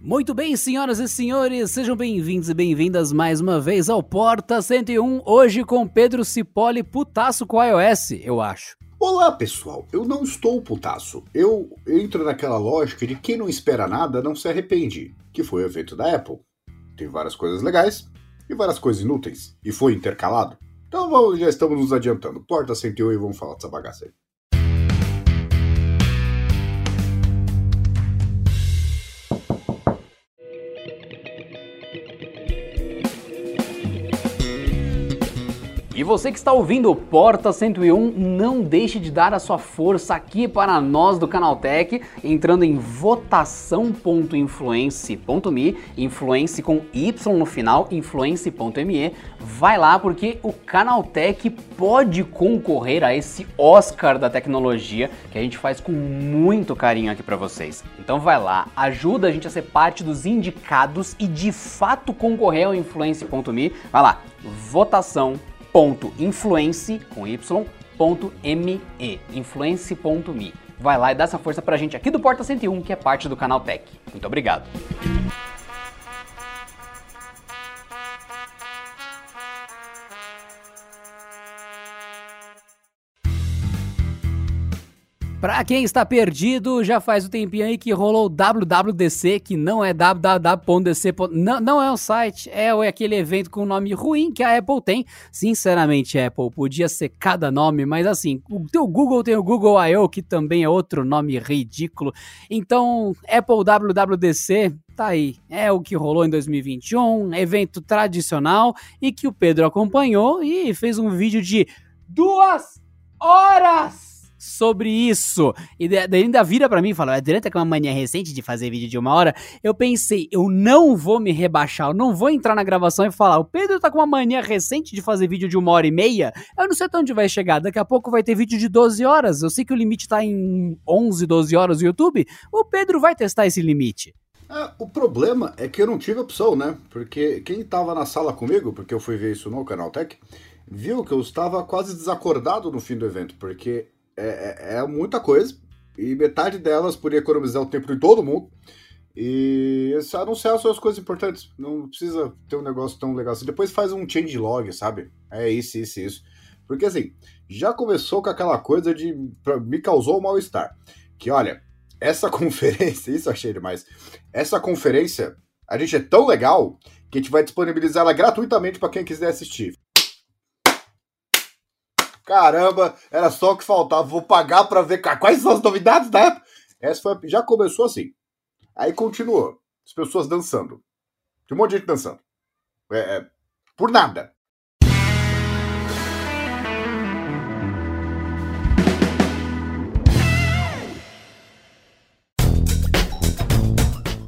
Muito bem, senhoras e senhores, sejam bem-vindos e bem-vindas mais uma vez ao Porta 101, hoje com Pedro Cipoli putaço com iOS, eu acho. Olá pessoal, eu não estou putaço. Eu entro naquela lógica de quem não espera nada não se arrepende, que foi o evento da Apple. Tem várias coisas legais e várias coisas inúteis, e foi intercalado. Então vamos, já estamos nos adiantando. Porta 101 e vamos falar dessa bagaça aí. E você que está ouvindo o Porta 101, não deixe de dar a sua força aqui para nós do Canaltech, entrando em votação.influence.me, influence com Y no final, influence.me. Vai lá porque o Canaltech pode concorrer a esse Oscar da tecnologia que a gente faz com muito carinho aqui para vocês. Então vai lá, ajuda a gente a ser parte dos indicados e de fato concorrer ao influence.me. Vai lá, votação influence com y.me, influence.me. Vai lá e dá essa força pra gente aqui do Porta 101, que é parte do canal Tech. Muito obrigado. Pra quem está perdido, já faz um tempinho aí que rolou o WWDC, que não é www.dc. Não, não é um site, é aquele evento com nome ruim que a Apple tem. Sinceramente, Apple, podia ser cada nome, mas assim, o teu Google tem o Google I.O., que também é outro nome ridículo. Então, Apple WWDC, tá aí. É o que rolou em 2021, evento tradicional e que o Pedro acompanhou e fez um vídeo de duas horas sobre isso. E daí ainda vira para mim e fala: a Adriana com uma mania recente de fazer vídeo de uma hora. Eu pensei, eu não vou me rebaixar, eu não vou entrar na gravação e falar: o Pedro tá com uma mania recente de fazer vídeo de uma hora e meia. Eu não sei até onde vai chegar. Daqui a pouco vai ter vídeo de 12 horas. Eu sei que o limite tá em 11, 12 horas no YouTube. O Pedro vai testar esse limite. É, o problema é que eu não tive opção, né? Porque quem tava na sala comigo, porque eu fui ver isso no Canal Tech, viu que eu estava quase desacordado no fim do evento, porque é, é, é muita coisa, e metade delas poderia economizar o tempo de todo mundo. E anunciar só as coisas importantes. Não precisa ter um negócio tão legal assim. Depois faz um change log, sabe? É isso, isso, isso. Porque assim, já começou com aquela coisa de. me causou um mal-estar. Que olha, essa conferência, isso achei demais. Essa conferência, a gente é tão legal que a gente vai disponibilizar ela gratuitamente para quem quiser assistir. Caramba, era só o que faltava. Vou pagar para ver quais são as novidades da época. Essa foi, já começou assim. Aí continuou. As pessoas dançando. Tinha um monte de gente dançando. É, é, por nada.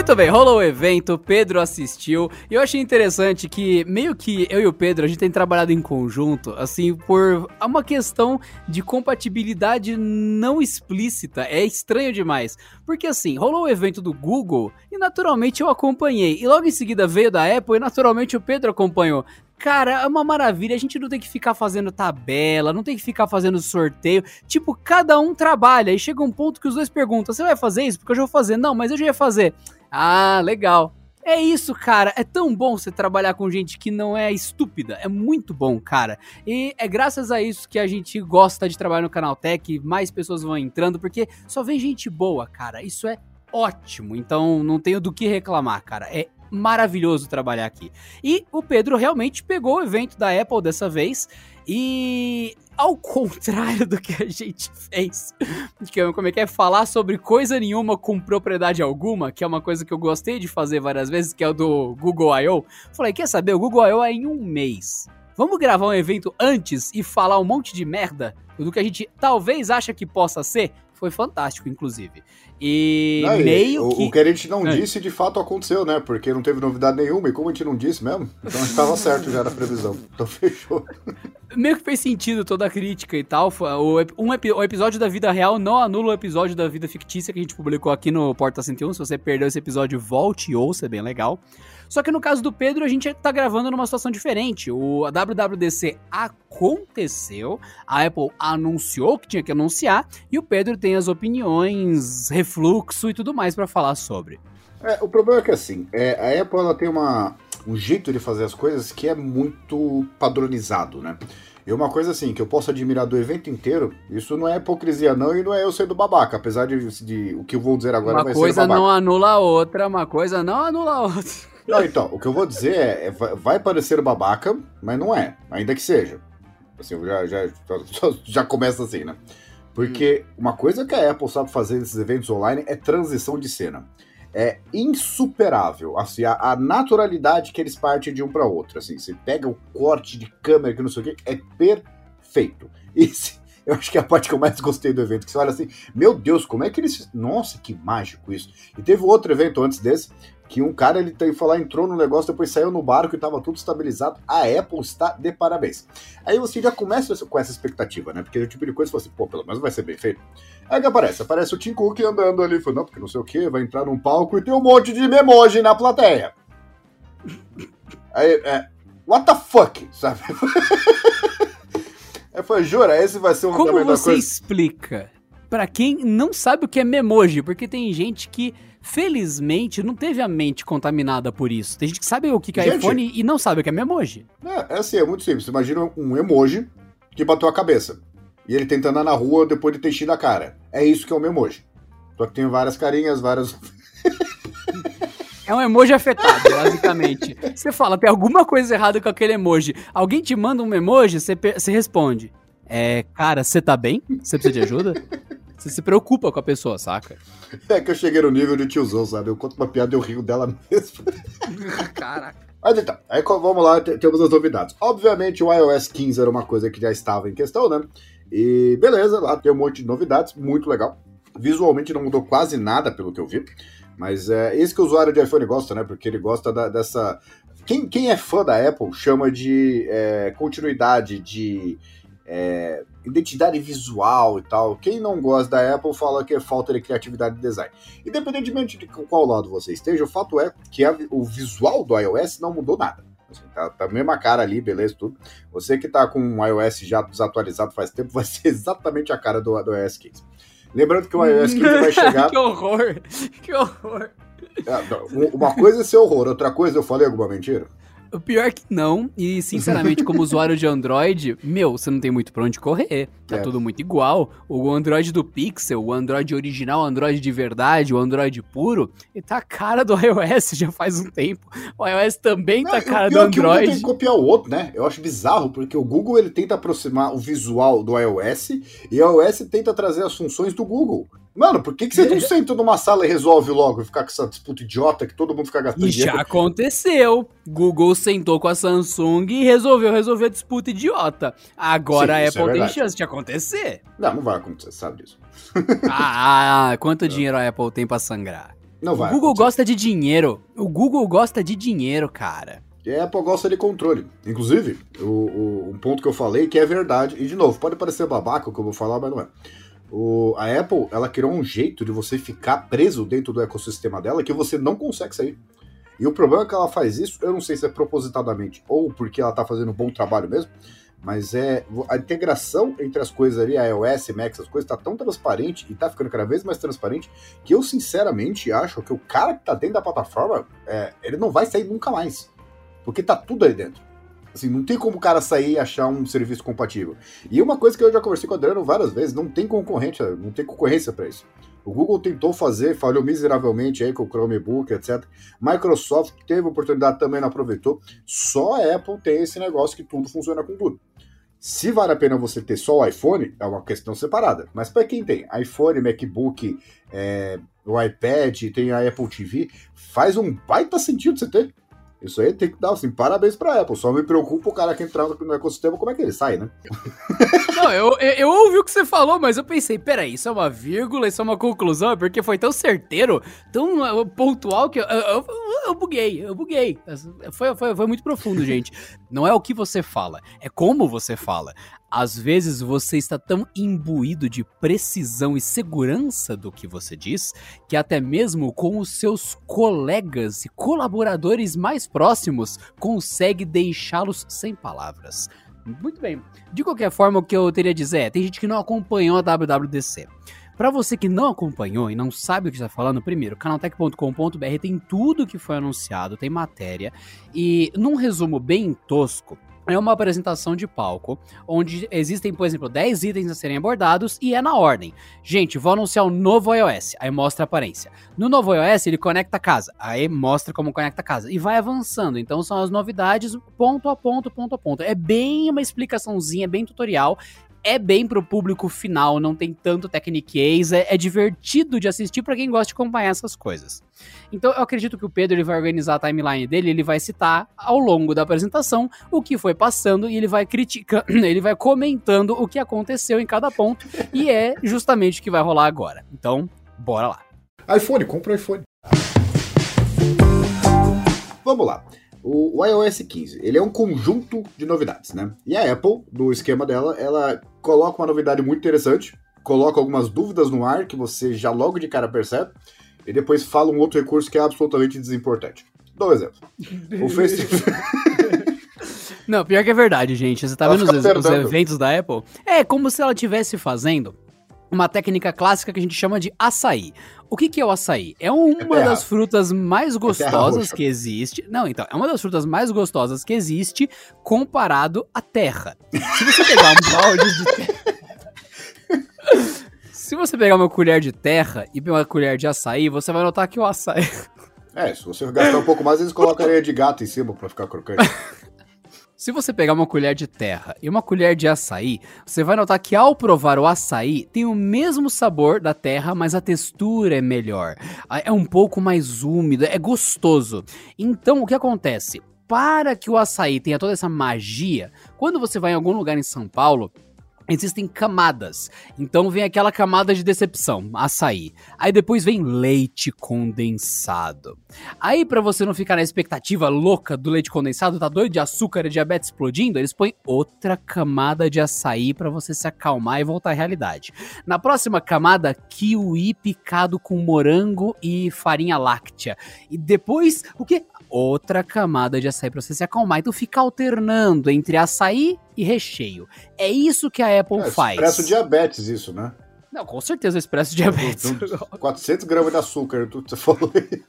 Muito bem, rolou o evento, Pedro assistiu, e eu achei interessante que meio que eu e o Pedro, a gente tem trabalhado em conjunto, assim, por uma questão de compatibilidade não explícita, é estranho demais, porque assim, rolou o evento do Google, e naturalmente eu acompanhei, e logo em seguida veio da Apple, e naturalmente o Pedro acompanhou. Cara, é uma maravilha. A gente não tem que ficar fazendo tabela, não tem que ficar fazendo sorteio. Tipo, cada um trabalha. E chega um ponto que os dois perguntam: Você vai fazer isso? Porque eu já vou fazer. Não, mas eu já ia fazer. Ah, legal. É isso, cara. É tão bom você trabalhar com gente que não é estúpida. É muito bom, cara. E é graças a isso que a gente gosta de trabalhar no Canal Tech. Mais pessoas vão entrando, porque só vem gente boa, cara. Isso é ótimo. Então não tenho do que reclamar, cara. É maravilhoso trabalhar aqui. E o Pedro realmente pegou o evento da Apple dessa vez e ao contrário do que a gente fez, que como é que é falar sobre coisa nenhuma com propriedade alguma, que é uma coisa que eu gostei de fazer várias vezes, que é o do Google I.O. Falei, quer saber, o Google I.O. é em um mês. Vamos gravar um evento antes e falar um monte de merda do que a gente talvez acha que possa ser? Foi fantástico, inclusive. E Não, meio o, que. o que a gente não É. disse de fato aconteceu, né? Porque não teve novidade nenhuma, e como a gente não disse mesmo, então a gente tava certo já na previsão. Então fechou. Meio que fez sentido toda a crítica e tal. O, um o episódio da vida real não anula o episódio da vida fictícia que a gente publicou aqui no Porta 101. Se você perdeu esse episódio, volte e ouça, é bem legal. Só que no caso do Pedro, a gente tá gravando numa situação diferente. O WWDC aconteceu, a Apple anunciou que tinha que anunciar, e o Pedro tem as opiniões, refluxo e tudo mais pra falar sobre. É, o problema é que assim, é, a Apple ela tem uma, um jeito de fazer as coisas que é muito padronizado, né? E uma coisa assim, que eu posso admirar do evento inteiro, isso não é hipocrisia não, e não é eu sendo babaca, apesar de, de o que eu vou dizer agora uma vai coisa ser babaca. não anula a outra, uma coisa não anula a outra. Não, então, o que eu vou dizer é, é, vai- parecer babaca, mas não é, ainda que seja. Assim, eu já, já, já, já começa assim, né? Porque uma coisa que a Apple sabe fazer nesses eventos online é transição de cena. É insuperável, assim, a, a naturalidade que eles partem de um para outro, assim, você pega o corte de câmera que não sei o que, é perfeito. Isso, eu acho que é a parte que eu mais gostei do evento, que você olha assim, meu Deus, como é que eles, nossa, que mágico isso. E teve outro evento antes desse, que um cara, ele tem, lá, entrou no negócio, depois saiu no barco e tava tudo estabilizado. A Apple está de parabéns. Aí você já começa com essa expectativa, né? Porque é o tipo de coisa você fala assim, pô, pelo menos vai ser bem feito. Aí que aparece? Aparece o Tim Cook andando ali, falando, não, porque não sei o que, vai entrar num palco e tem um monte de memoji na plateia. Aí, é, what the fuck, sabe? Aí foi, jura, esse vai ser um Como você coisa. explica pra quem não sabe o que é memoji? Porque tem gente que, felizmente, não teve a mente contaminada por isso. Tem gente que sabe o que é Gente. iPhone e não sabe o que é memoji. É, é assim, é muito simples. Imagina um emoji que bateu a cabeça. E ele tenta andar na rua depois de ter enchido a cara. É isso que é um emoji. Só que tem várias carinhas, várias. É um emoji afetado, basicamente. Você fala, tem alguma coisa errada com aquele emoji. Alguém te manda um emoji, você, você responde. É, cara, você tá bem? Você precisa de ajuda? Você se preocupa com a pessoa, saca? É que eu cheguei no nível de tiozão, sabe? Eu conto uma piada e eu rio dela mesmo. Caraca. Mas então, aí vamos lá, te- temos as novidades. Obviamente o iOS 15 era uma coisa que já estava em questão, né? E beleza, lá tem um monte de novidades, muito legal. Visualmente não mudou quase nada pelo que eu vi. Mas é esse que o usuário de iPhone gosta, né? Porque ele gosta da- dessa. Quem, quem é fã da Apple chama de é, continuidade, de é, identidade visual e tal. Quem não gosta da Apple fala que é falta de criatividade de design. Independentemente de qual lado você esteja, o fato é que a- o visual do iOS não mudou nada. Assim, tá, tá a mesma cara ali, beleza, tudo. Você que tá com um iOS já desatualizado faz tempo, vai ser exatamente a cara do, do iOS 15. Lembrando que o iOS 15 vai chegar. que horror. Que horror. Um- Uma coisa é ser horror, outra coisa eu falei alguma mentira? O pior é que não, e sinceramente, como usuário de Android, meu, você não tem muito pra onde correr. Tá É. tudo muito igual. O Android do Pixel, o Android original, o Android de verdade, o Android puro, ele tá a cara do iOS já faz um tempo. O iOS também tá a Não, e o cara do é que um tem Android. que copiar o outro, né? Eu acho bizarro, porque o Google ele tenta aproximar o visual do iOS e o iOS tenta trazer as funções do Google. Mano, por que, que você não senta numa sala e resolve logo ficar com essa disputa idiota que todo mundo fica gastando E já dinheiro? aconteceu. Google sentou com a Samsung e resolveu resolver a disputa idiota. Agora Sim, a é Apple tem verdade. chance de acontecer. Não, não vai acontecer, sabe disso. ah, quanto dinheiro a Apple tem pra sangrar? Não vai. o Google acontecer. gosta de dinheiro. O Google gosta de dinheiro, cara. E a Apple gosta de controle. Inclusive, o, o- um ponto que eu falei que é verdade, e de novo, pode parecer babaca o que eu vou falar, mas não é. O- a Apple, ela criou um jeito de você ficar preso dentro do ecossistema dela que você não consegue sair. E o problema é que ela faz isso, eu não sei se é propositadamente ou porque ela tá fazendo um bom trabalho mesmo, mas é a integração entre as coisas ali, a iOS, Mac, essas coisas, tá tão transparente e tá ficando cada vez mais transparente que eu sinceramente acho que o cara que tá dentro da plataforma, é, ele não vai sair nunca mais. Porque tá tudo aí dentro. Assim, não tem como o cara sair e achar um serviço compatível. E uma coisa que eu já conversei com o Adriano várias vezes, não tem concorrente, não tem concorrência para isso. O Google tentou fazer, falhou miseravelmente aí com o Chromebook, etc. Microsoft teve oportunidade também, não aproveitou. Só a Apple tem esse negócio que tudo funciona com tudo. Se vale a pena você ter só o iPhone, é uma questão separada. Mas para quem tem iPhone, MacBook, é, o iPad, tem a Apple TV, faz um baita sentido você ter. Isso aí tem que dar, assim, parabéns pra Apple. Só me preocupa o cara que entrar no ecossistema, como é que ele sai, né? Não, eu, eu, eu, ouvi o que você falou, mas eu pensei, peraí, isso é uma vírgula, isso é uma conclusão, porque foi tão certeiro, tão uh, pontual que eu, eu, eu buguei, eu buguei. Foi, foi, foi muito profundo, gente. Não é o que você fala, é como você fala. Às vezes você está tão imbuído de precisão e segurança do que você diz, que até mesmo com os seus colegas e colaboradores mais próximos consegue deixá-los sem palavras. Muito bem. De qualquer forma, o que eu teria a dizer é: tem gente que não acompanhou a WWDC. Para você que não acompanhou e não sabe o que está falando, primeiro, canaltech.com.br tem tudo que foi anunciado, tem matéria e num resumo bem tosco, é uma apresentação de palco, onde existem, por exemplo, 10 itens a serem abordados e é na ordem. Gente, vou anunciar o novo iOS, aí mostra a aparência. No novo iOS, ele conecta a casa, aí mostra como conecta a casa. E vai avançando, então são as novidades ponto a ponto, ponto a ponto. É bem uma explicaçãozinha, bem tutorial é bem pro público final, não tem tanto techniquez, é, é divertido de assistir para quem gosta de acompanhar essas coisas. Então eu acredito que o Pedro ele vai organizar a timeline dele, ele vai citar ao longo da apresentação o que foi passando e ele vai criticando, ele vai comentando o que aconteceu em cada ponto e é justamente o que vai rolar agora. Então, bora lá. iPhone, compra o iPhone. Vamos lá. O, o, iOS 15, ele é um conjunto de novidades, né? E a Apple, no esquema dela, ela coloca uma novidade muito interessante, coloca algumas dúvidas no ar que você já logo de cara percebe, e depois fala um outro recurso que é absolutamente desimportante. Dou um exemplo. O Facebook. Não, pior que é verdade, gente. Você tá vendo os, os, eventos da Apple? É como se ela estivesse fazendo uma técnica clássica que a gente chama de açaí. O que, que é o açaí? É uma é das frutas mais é gostosas é que existe. Não, então, é uma das frutas mais gostosas que existe comparado à terra. Se você pegar um balde de terra. Se você pegar uma colher de terra e uma colher de açaí, você vai notar que o açaí. É, se você gastar um pouco mais, eles colocam areia de gato em cima para ficar crocante. Se você pegar uma colher de terra e uma colher de açaí, você vai notar que ao provar o açaí tem o mesmo sabor da terra, mas a textura é melhor. É um pouco mais úmido, é gostoso. Então o que acontece? Para que o açaí tenha toda essa magia, quando você vai em algum lugar em São Paulo, existem camadas. Então vem aquela camada de decepção, açaí. Aí depois vem leite condensado. Aí para você não ficar na expectativa louca do leite condensado, tá doido de açúcar e diabetes explodindo, eles põem outra camada de açaí para você se acalmar e voltar à realidade. Na próxima camada, kiwi picado com morango e farinha láctea. E depois, o que? Outra camada de açaí para você se acalmar. Então fica alternando entre açaí e recheio. É isso que a Apple é, faz. Expresso diabetes, isso, né? Não, com certeza expresso diabetes. 400 gramas de açúcar, tudo você falou aí.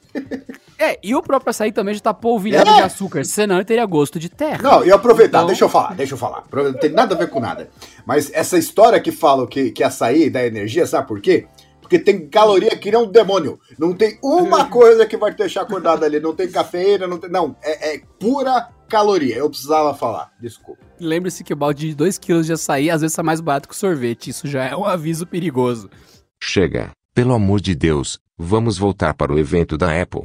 É, e o próprio açaí também já tá polvilhado é. de açúcar, senão ele teria gosto de terra. Não, e aproveitar, então... deixa eu falar, deixa eu falar. Não tem nada a ver com nada. Mas essa história que falam que, que açaí dá energia, sabe por quê? Porque tem caloria que nem um demônio. Não tem uma coisa que vai te deixar acordado ali. Não tem cafeína, não tem. Não, é, é pura caloria. Eu precisava falar. Desculpa. Lembre-se que o balde de 2kg de açaí às vezes é mais barato que o sorvete. Isso já é um aviso perigoso. Chega, pelo amor de Deus, vamos voltar para o evento da Apple.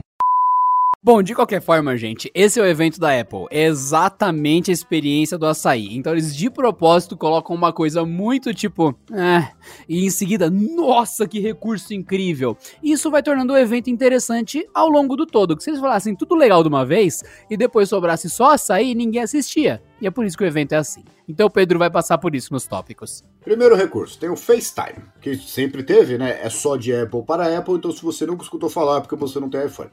Bom, de qualquer forma, gente, esse é o evento da Apple. É exatamente a experiência do açaí. Então eles de propósito colocam uma coisa muito tipo, é, e em seguida, nossa, que recurso incrível. Isso vai tornando o evento interessante ao longo do todo. Que se eles falassem tudo legal de uma vez e depois sobrasse só açaí, ninguém assistia. E é por isso que o evento é assim. Então o Pedro vai passar por isso nos tópicos. Primeiro recurso, tem o FaceTime, que sempre teve, né? É só de Apple para Apple, então se você nunca escutou falar é porque você não tem iPhone.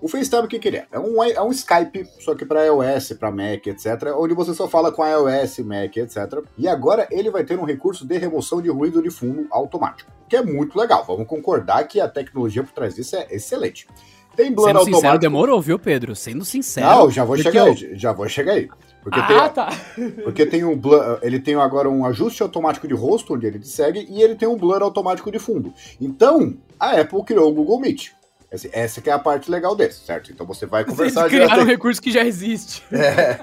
O FaceTime, o que, que ele é? É um, é um Skype, só que para iOS, para Mac, etc., onde você só fala com iOS, Mac, etc. E agora ele vai ter um recurso de remoção de ruído de fundo automático, que é muito legal. Vamos concordar que a tecnologia por trás disso é excelente. Tem blur Sendo automático. Sincero, demorou, viu, Pedro? Sendo sincero. Não, já vou chegar eu... aí, já vou chegar aí. Porque ah, tem, tá. Porque tem um blur, ele tem agora um ajuste automático de rosto, onde ele te segue, e ele tem um blur automático de fundo. Então, a Apple criou o Google Meet. Essa, essa que é a parte legal desse, certo? Então você vai conversar... Eles criaram um recurso que já existe. É...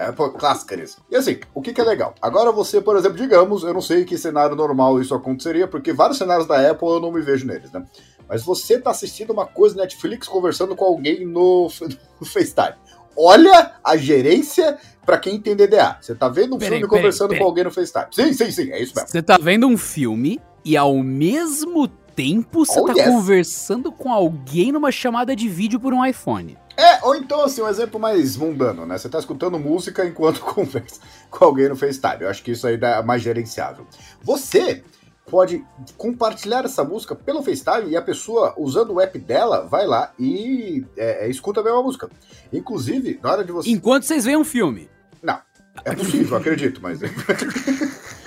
É, pô, clássica nisso. E assim, o que, que, é legal? Agora você, por exemplo, digamos, eu não sei que cenário normal isso aconteceria, porque vários cenários da Apple eu não me vejo neles, né? Mas você tá assistindo uma coisa Netflix conversando com alguém no, no FaceTime. Olha a gerência para quem tem DDA. Você tá vendo um peraí, filme peraí, conversando peraí. com alguém no FaceTime. Sim, sim, sim, é isso mesmo. Você tá vendo um filme e ao mesmo tempo você oh, tá yes. conversando com alguém numa chamada de vídeo por um iPhone. É, ou então, assim, um exemplo mais mundano, né? Você tá escutando música enquanto conversa com alguém no FaceTime. Eu acho que isso aí é mais gerenciável. Você pode compartilhar essa música pelo FaceTime e a pessoa, usando o app dela, vai lá e é, é, escuta a mesma música. Inclusive, na hora de você. Enquanto vocês veem um filme. Não. É possível, acredito, mas.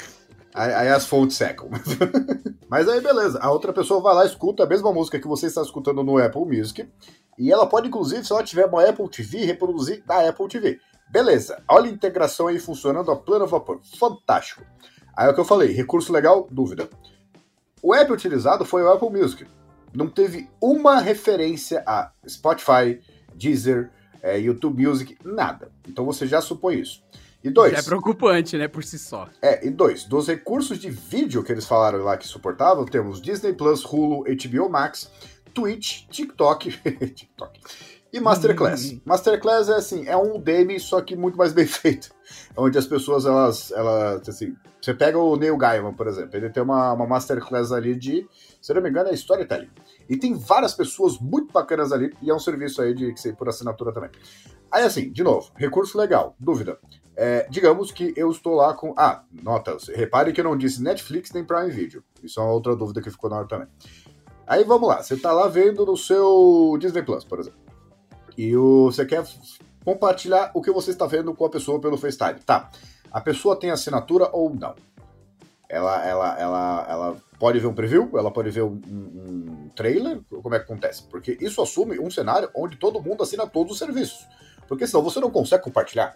aí, aí, as fontes secam. mas aí, beleza. A outra pessoa vai lá, escuta a mesma música que você está escutando no Apple Music. E ela pode, inclusive, se ela tiver uma Apple TV, reproduzir da Apple TV. Beleza. Olha a integração aí funcionando a pleno vapor. Fantástico. Aí é o que eu falei, recurso legal, dúvida. O app utilizado foi o Apple Music. Não teve uma referência a Spotify, Deezer, é, YouTube Music, nada. Então você já supõe isso. E dois. é preocupante, né, por si só. É, e dois. Dos recursos de vídeo que eles falaram lá que suportavam, temos Disney Plus, Hulu, HBO Max, Twitch, TikTok. TikTok e Masterclass. Uhum. Masterclass é assim, é um Udemy, só que muito mais bem feito. Onde as pessoas, elas, elas assim, você pega o Neil Gaiman, por exemplo, ele tem uma, uma Masterclass ali de, se não me engano, é Storytelling. E tem várias pessoas muito bacanas ali, e é um serviço aí de que por assinatura também. Aí assim, de novo, recurso legal, dúvida. É, digamos que eu estou lá com. Ah, notas. Repare que eu não disse Netflix nem Prime Video. Isso é uma outra dúvida que ficou na hora também. Aí vamos lá, você está lá vendo no seu Disney Plus, por exemplo. E o, você quer compartilhar o que você está vendo com a pessoa pelo FaceTime. Tá. A pessoa tem assinatura ou não? Ela, ela, ela, ela pode ver um preview? Ela pode ver um, um trailer? Como é que acontece? Porque isso assume um cenário onde todo mundo assina todos os serviços. Porque senão você não consegue compartilhar.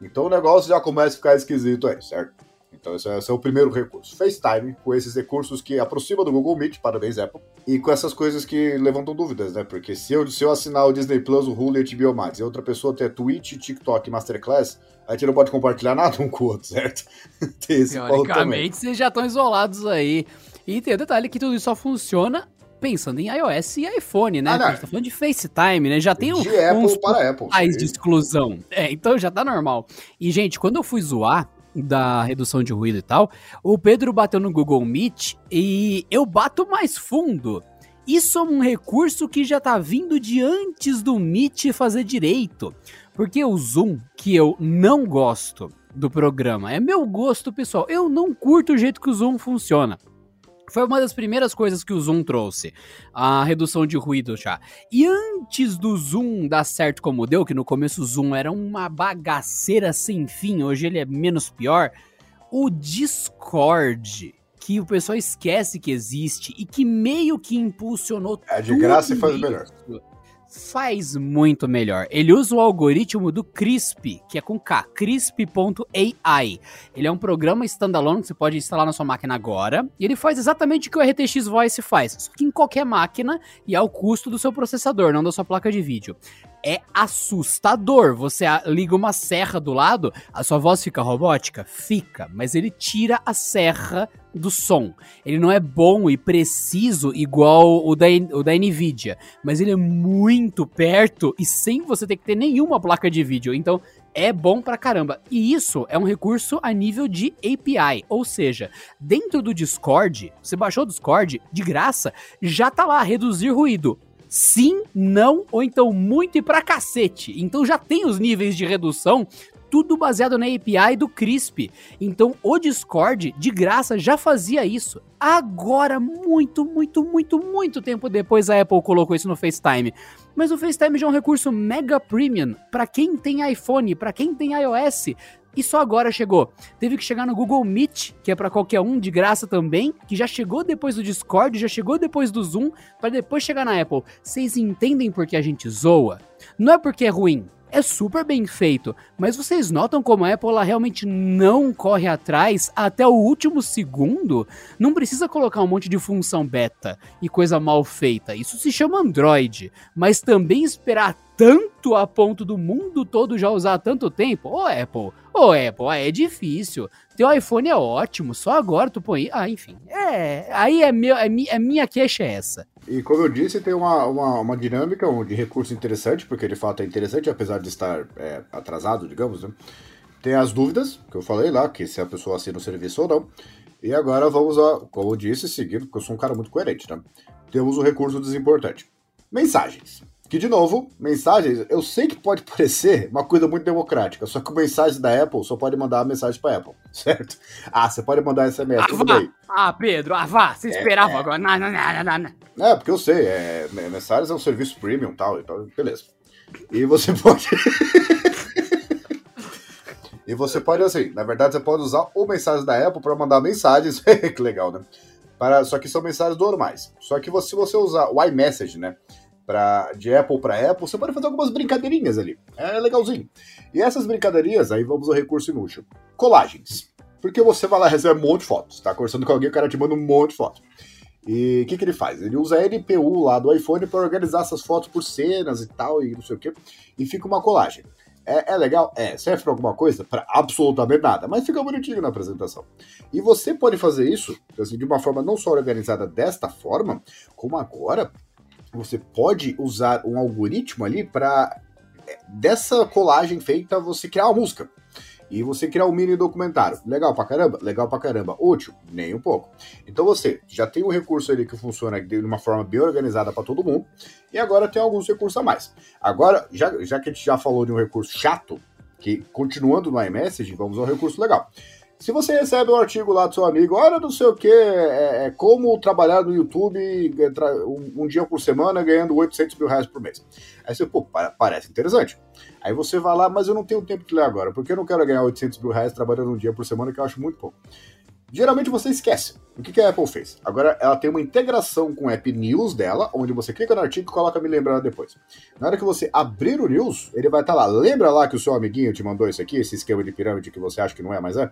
Então o negócio já começa a ficar esquisito aí, certo? Então esse é, é, o primeiro recurso. FaceTime, com esses recursos que aproxima do Google Meet, parabéns Apple, e com essas coisas que levantam dúvidas, né? Porque se eu, se eu assinar o Disney Plus, o Hulu e HBO Max, e outra pessoa ter Twitch, TikTok Masterclass, a gente não pode compartilhar nada um com o outro, certo? tem esse Teoricamente, vocês já estão isolados aí. E tem o detalhe que tudo isso só funciona pensando em iOS e iPhone, né? Ah, a gente tá falando de FaceTime, né? Já tem de um, Apple uns para Apple. de exclusão. É, então já tá normal. E, gente, quando eu fui zoar, da redução de ruído e tal, o Pedro bateu no Google Meet e eu bato mais fundo. Isso é um recurso que já tá vindo de antes do Meet fazer direito. Porque o Zoom, que eu não gosto do programa, é meu gosto pessoal. Eu não curto o jeito que o Zoom funciona. Foi uma das primeiras coisas que o Zoom trouxe, a redução de ruído já. E antes do Zoom dar certo como deu, que no começo o Zoom era uma bagaceira sem fim, hoje ele é menos pior, o Discord, que o pessoal esquece que existe e que meio que impulsionou É de graça e faz melhor faz muito melhor. Ele usa o algoritmo do CRISP, que é com K, CRISP.ai. Ele é um programa standalone que você pode instalar na sua máquina agora, e ele faz exatamente o que o RTX Voice faz, só que em qualquer máquina e ao custo do seu processador, não da sua placa de vídeo é assustador. Você liga uma serra do lado, a sua voz fica robótica? Fica, mas ele tira a serra do som. Ele não é bom e preciso igual o da, o da Nvidia, mas ele é muito perto e sem você ter que ter nenhuma placa de vídeo. Então é bom pra caramba. E isso é um recurso a nível de API, ou seja, dentro do Discord, você baixou o Discord de graça, já tá lá reduzir ruído sim, não, ou então muito e pra cacete. Então já tem os níveis de redução, tudo baseado na API do CRISP. Então o Discord, de graça, já fazia isso. Agora, muito, muito, muito, muito tempo depois, a Apple colocou isso no FaceTime. Mas o FaceTime já é um recurso mega premium para quem tem iPhone, para quem tem iOS. E só agora chegou. Teve que chegar no Google Meet, que é para qualquer um, de graça também, que já chegou depois do Discord, já chegou depois do Zoom, para depois chegar na Apple. Vocês entendem por que a gente zoa? Não é porque é ruim, é super bem feito, mas vocês notam como a Apple realmente não corre atrás até o último segundo? Não precisa colocar um monte de função beta e coisa mal feita. Isso se chama Android, mas também esperar tanto a ponto do mundo todo já usar tanto tempo? Ô Apple, ô Apple, é difícil. Teu iPhone é ótimo, só agora tu põe. Ah, enfim. É, aí é, meu, é, mi, é minha queixa é essa. E como eu disse, tem uma, uma, uma dinâmica de recurso interessante, porque de fato é interessante, apesar de estar é, atrasado, digamos, né? Tem as dúvidas, que eu falei lá, que se a pessoa assina o serviço ou não. E agora vamos a, como eu disse, seguindo, porque eu sou um cara muito coerente, né? Temos o recurso desimportante. Mensagens. Que, de novo, mensagens, eu sei que pode parecer uma coisa muito democrática, só que mensagem da Apple só pode mandar mensagem para Apple, certo? Ah, você pode mandar SMS, ah, tudo vá. bem. Ah, Pedro, ah, vá, você esperava é, é. agora. Não, não, não, não, É, porque eu sei, é, mensagens é um serviço premium tal, então, beleza. E você pode. e você pode, assim, na verdade, você pode usar o mensagem da Apple para mandar mensagens. que legal, né? Para, só que são mensagens normais. Só que se você usar o iMessage, né? Pra, de Apple para Apple, você pode fazer algumas brincadeirinhas ali. É legalzinho. E essas brincadeirinhas, aí vamos ao recurso inútil. Colagens. Porque você vai lá e recebe um monte de fotos. Tá conversando com alguém, o cara te manda um monte de fotos. E o que, que ele faz? Ele usa a NPU lá do iPhone para organizar essas fotos por cenas e tal, e não sei o que, e fica uma colagem. É, é, legal? É. Serve para alguma coisa? Para absolutamente nada, mas fica bonitinho na apresentação. E você pode fazer isso assim, de uma forma não só organizada desta forma, como agora você pode usar um algoritmo ali para é, dessa colagem feita você criar uma música. E você criar um mini documentário. Legal pra caramba? Legal pra caramba. Útil? Nem um pouco. Então você já tem um recurso ali que funciona de uma forma bem organizada para todo mundo. E agora tem alguns recursos a mais. Agora, já, já que a gente já falou de um recurso chato, que continuando no iMessage, vamos ao recurso legal. Se você recebe um artigo lá do seu amigo, olha não sei o que, é, é, como trabalhar no YouTube um, um, dia por semana ganhando 800 mil reais por mês. Aí você, pô, parece interessante. Aí você vai lá, mas eu não tenho tempo de ler agora, porque eu não quero ganhar 800 mil reais trabalhando um dia por semana, que eu acho muito pouco. Geralmente você esquece. O que, que a Apple fez? Agora ela tem uma integração com o App News dela, onde você clica no artigo e coloca me lembrar depois. Na hora que você abrir o News, ele vai estar tá lá. Lembra lá que o seu amiguinho te mandou isso aqui, esse esquema de pirâmide que você acha que não é, mas é?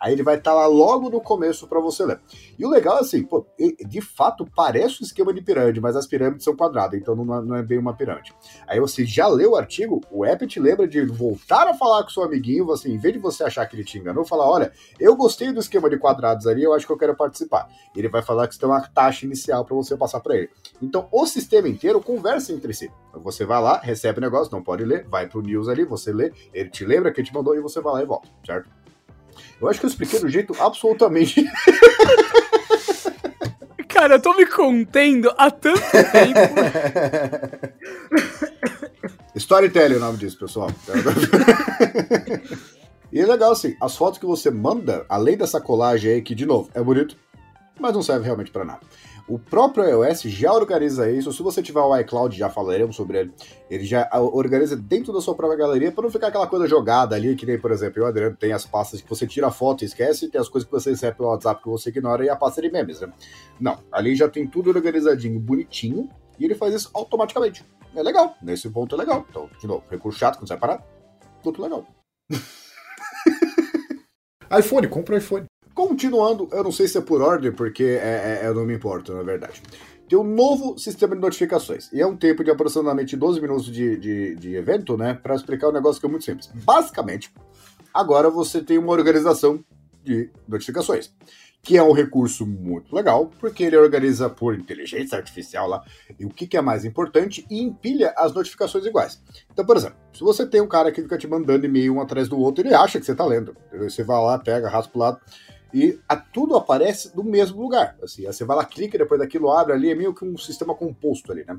Aí ele vai estar tá lá logo no começo para você ler. E o legal é assim, pô, de fato parece um esquema de pirâmide, mas as pirâmides são quadradas, então não é bem uma pirâmide. Aí você já leu o artigo, o app te lembra de voltar a falar com seu amiguinho, assim, em vez de você achar que ele te enganou, falar, olha, eu gostei do esquema de quadrados ali, eu acho que eu quero participar. Ele vai falar que você tem uma taxa inicial para você passar para ele. Então o sistema inteiro conversa entre si. Você vai lá, recebe o negócio, não pode ler, vai pro news ali, você lê, ele te lembra que ele te mandou e você vai lá e volta, certo? Eu acho que eu expliquei do jeito absolutamente. Cara, eu tô me contendo há tanto tempo. Storytelling é o nome disso, pessoal. e é legal assim, as fotos que você manda, além dessa colagem aí, que de novo é bonito, mas não serve realmente para nada. O próprio iOS já organiza isso. Se você tiver o iCloud, já falaremos sobre ele. Ele já organiza dentro da sua própria galeria para não ficar aquela coisa jogada ali, que nem, por exemplo, o Adriano tem as pastas que você tira a foto e esquece, tem as coisas que você recebe pelo WhatsApp que você ignora e a pasta de memes, né? Não, ali já tem tudo organizadinho, bonitinho, e ele faz isso automaticamente. É legal, nesse ponto é legal. Então, de novo, recurso chato, quando você vai parar, tudo legal. iPhone, compra o iPhone. Continuando, eu não sei se é por ordem, porque é, é, eu não me importo, na verdade. Tem um novo sistema de notificações. E é um tempo de aproximadamente 12 minutos de, de, de evento, né? Para explicar um negócio que é muito simples. Basicamente, agora você tem uma organização de notificações. Que é um recurso muito legal, porque ele organiza por inteligência artificial lá, e o que, que é mais importante, e empilha as notificações iguais. Então, por exemplo, se você tem um cara que fica te mandando e-mail um atrás do outro, ele acha que você está lendo. Você vai lá, pega, raspa o lado e a, tudo aparece no mesmo lugar. Assim, você vai lá, clica, depois daquilo abre ali, é meio que um sistema composto ali, né?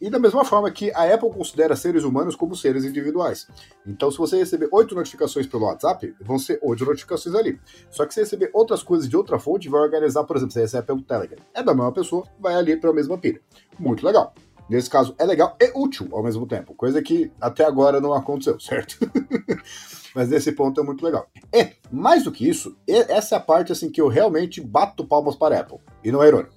E da mesma forma que a Apple considera seres humanos como seres individuais. Então, se você receber oito notificações pelo WhatsApp, vão ser oito notificações ali. Só que se receber outras coisas de outra fonte, vai organizar, por exemplo, você recebe pelo Telegram. É da mesma pessoa, vai ali para a mesma pilha. Muito legal. Nesse caso, é legal e útil ao mesmo tempo, coisa que até agora não aconteceu, certo? Mas nesse ponto é muito legal. E, mais do que isso, essa é a parte assim que eu realmente bato palmas para a Apple. E não é irônico.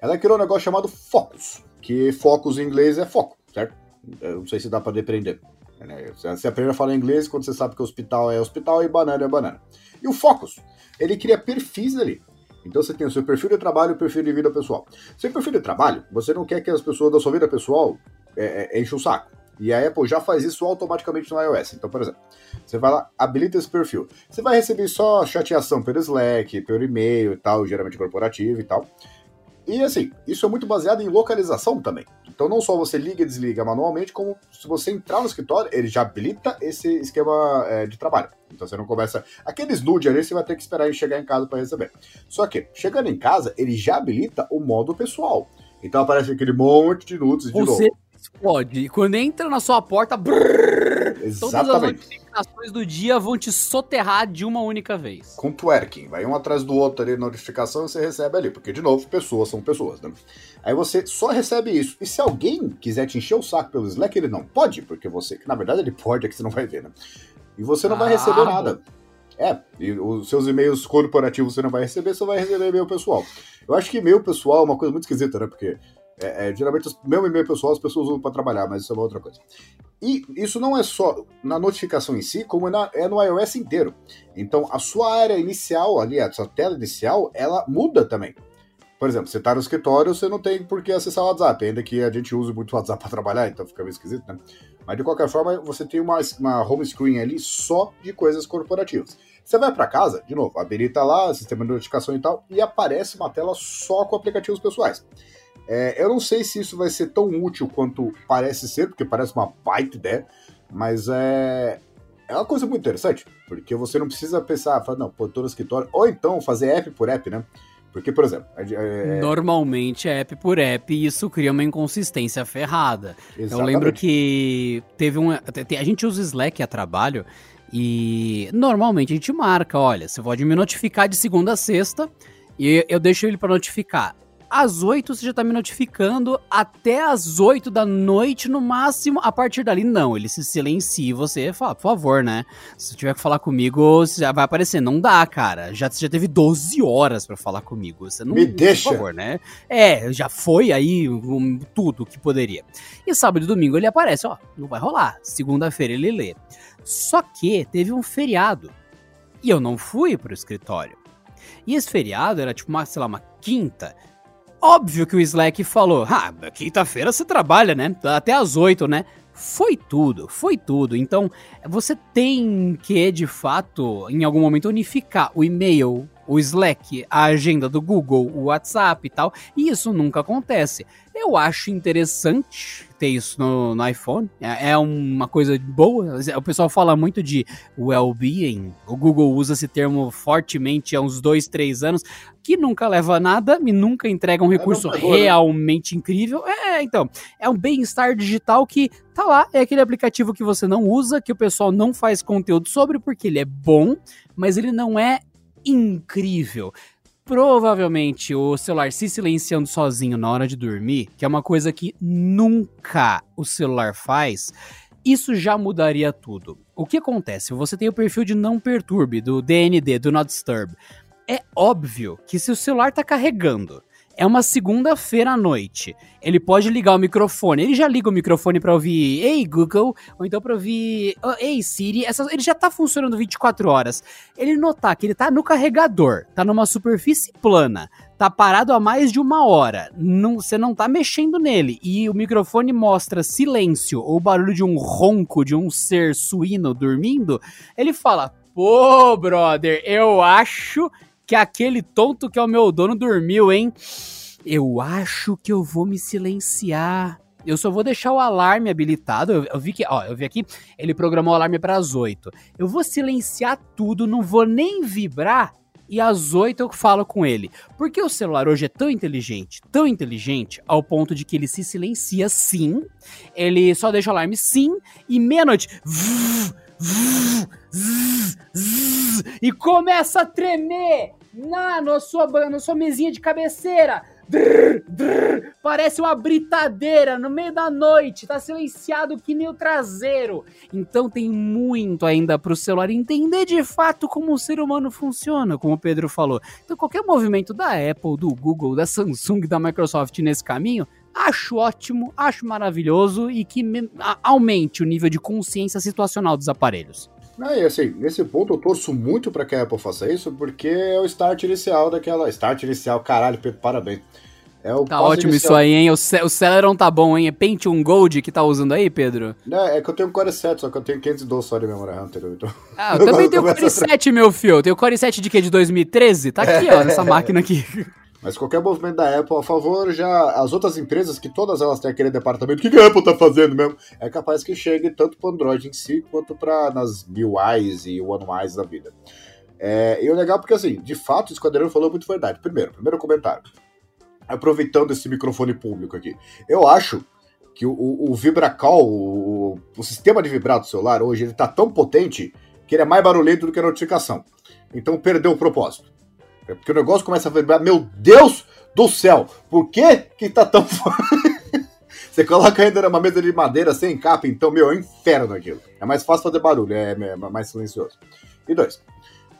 Ela criou um negócio chamado Focus, que Focus em inglês é foco, certo? Eu não sei se dá para depreender. Né? Você aprende a falar inglês quando você sabe que hospital é hospital e banana é banana. E o Focus, ele cria perfis ali. Então você tem o seu perfil de trabalho e o perfil de vida pessoal. Seu perfil de trabalho, você não quer que as pessoas da sua vida pessoal é, é, enchem o saco. E a Apple já faz isso automaticamente no iOS. Então, por exemplo, você vai lá, habilita esse perfil. Você vai receber só chateação pelo Slack, pelo e-mail e tal, geralmente corporativo e tal. E assim, isso é muito baseado em localização também. Então não só você liga e desliga manualmente, como se você entrar no escritório, ele já habilita esse esquema é, de trabalho. Então você não começa. Aqueles nude ali você vai ter que esperar ele chegar em casa para receber. Só que, chegando em casa, ele já habilita o modo pessoal. Então aparece aquele monte de nudes de você novo. Explode. Quando entra na sua porta, brrr, todas as notificações do dia vão te soterrar de uma única vez. Com twerking, vai um atrás do outro ali, notificação, e você recebe ali, porque de novo, pessoas são pessoas, né? Aí você só recebe isso. E se alguém quiser te encher o saco pelo Slack, ele não pode, porque você, que na verdade ele pode, é que você não vai ver, né? E você não vai Ah, receber nada. É, e os seus e-mails corporativos você não vai receber, você vai receber e-mail pessoal. Eu acho que e-mail pessoal é uma coisa muito esquisita, né? Porque é, é, geralmente meu e-mail pessoal as pessoas usam para trabalhar, mas isso é uma outra coisa. E isso não é só na notificação em si, como é, na- é no iOS inteiro. Então a sua área inicial ali, a sua tela inicial, ela muda também. Por exemplo, você tá no escritório, você não tem por que acessar o WhatsApp, ainda que a gente use muito o WhatsApp para trabalhar, então fica meio esquisito, né? Mas de qualquer forma, você tem uma, uma home screen ali só de coisas corporativas. Você vai para casa, de novo, habilita lá, sistema de notificação e tal, e aparece uma tela só com aplicativos pessoais. É, eu não sei se isso vai ser tão útil quanto parece ser, porque parece uma baita ideia, mas é, é uma coisa muito interessante, porque você não precisa pensar, falar, não, pô, tô no escritório, ou então fazer app por app, né? Porque, por exemplo, é, é, Normalmente é app por app e isso cria uma inconsistência ferrada. Eu exatamente. lembro que teve um. A gente usa Slack a trabalho e normalmente a gente marca: olha, você pode me notificar de segunda a sexta e eu deixo ele pra notificar. Às 8 você já tá me notificando até às 8 da noite no máximo. A partir dali, não. Ele se silencia e você fala, por favor, né? Se tiver que falar comigo, você já vai aparecer. Não dá, cara. Já, você já teve 12 horas pra falar comigo. Você não. Me deixa. Por favor, né? É, já foi aí um, tudo que poderia. E sábado e domingo ele aparece, ó, não vai rolar. Segunda-feira ele lê. Só que teve um feriado. E eu não fui pro escritório. E esse feriado era tipo uma, sei lá, uma quinta. Óbvio que o Slack falou: Ah, quinta-feira você trabalha, né? Até às oito, né? Foi tudo, foi tudo. Então, você tem que, de fato, em algum momento, unificar o e-mail, o Slack, a agenda do Google, o WhatsApp e tal. E isso nunca acontece. Eu acho interessante ter isso no, no iPhone. É, é uma coisa boa. O pessoal fala muito de well-being. O Google usa esse termo fortemente há uns dois, três anos, que nunca leva a nada e nunca entrega um recurso não pegou, né? realmente incrível. É, então, é um bem-estar digital que tá lá. É aquele aplicativo que você não usa, que o pessoal não faz conteúdo sobre, porque ele é bom, mas ele não é incrível. Provavelmente o celular se silenciando sozinho na hora de dormir, que é uma coisa que nunca o celular faz, isso já mudaria tudo. O que acontece? Você tem o perfil de não perturbe, do DND, do Not Disturb. É óbvio que se o celular tá carregando, é uma segunda-feira à noite, ele pode ligar o microfone. Ele já liga o microfone pra ouvir Ei Google, ou então pra ouvir "Oh, Ei Siri. Essas, ele já tá funcionando 24 horas. Ele notar que ele tá no carregador, tá numa superfície plana, tá parado há mais de uma hora, não- você não tá mexendo nele e o microfone mostra silêncio ou barulho de um ronco de um ser suíno dormindo, ele fala: Pô, brother, eu acho que aquele tonto que é o meu dono dormiu, hein? Eu acho que eu vou me silenciar. Eu só vou deixar o alarme habilitado. Eu, eu vi que, ó, eu vi aqui, ele programou o alarme para as 8. Eu vou silenciar tudo, não vou nem vibrar. E às 8 eu falo com ele. Porque o celular hoje é tão inteligente, tão inteligente, ao ponto de que ele se silencia sim, ele só deixa o alarme sim, e meia-noite. E começa a tremer na, na, sua, na sua mesinha de cabeceira. Parece uma britadeira no meio da noite, tá silenciado que nem o traseiro. Então tem muito ainda pro celular entender de fato como o ser humano funciona, como o Pedro falou. Então qualquer movimento da Apple, do Google, da Samsung, da Microsoft nesse caminho, acho ótimo, acho maravilhoso e que aumente o nível de consciência situacional dos aparelhos. Não, e assim, nesse ponto eu torço muito para que a Apple faça isso, porque é o start inicial daquela. Start inicial, caralho, Pedro, parabéns. É o Tá ótimo inicial. isso aí, hein? O, Ce- o Celeron tá bom, hein? É Pentium Gold que tá usando aí, Pedro? Não, é que eu tenho Core 7, só que eu tenho 512 só de memória RAM, entendeu? Então... Ah, eu também tenho Core 7, meu filho. Eu tenho o Core 7 de quê? De 2013? Tá aqui, ó, nessa máquina aqui. Mas qualquer movimento da Apple a favor, já as outras empresas, que todas elas têm aquele departamento, o que que a Apple tá fazendo mesmo? É capaz que chegue tanto pro Android em si, quanto para nas MIUIs e One Ys da vida. É, e o legal é porque, assim, de fato, o Esquadrão falou muito verdade. Primeiro, primeiro comentário. Aproveitando esse microfone público aqui. Eu acho que o, o, o VibraCall, o, o sistema de vibrar do celular hoje, ele tá tão potente que ele é mais barulhento do que a notificação. Então perdeu o propósito. É porque o negócio começa a vibrar, meu Deus do céu, por que que tá tão Você coloca ainda numa mesa de madeira sem capa, então, meu, é um inferno aquilo. É mais fácil fazer barulho, é, é mais silencioso. E dois,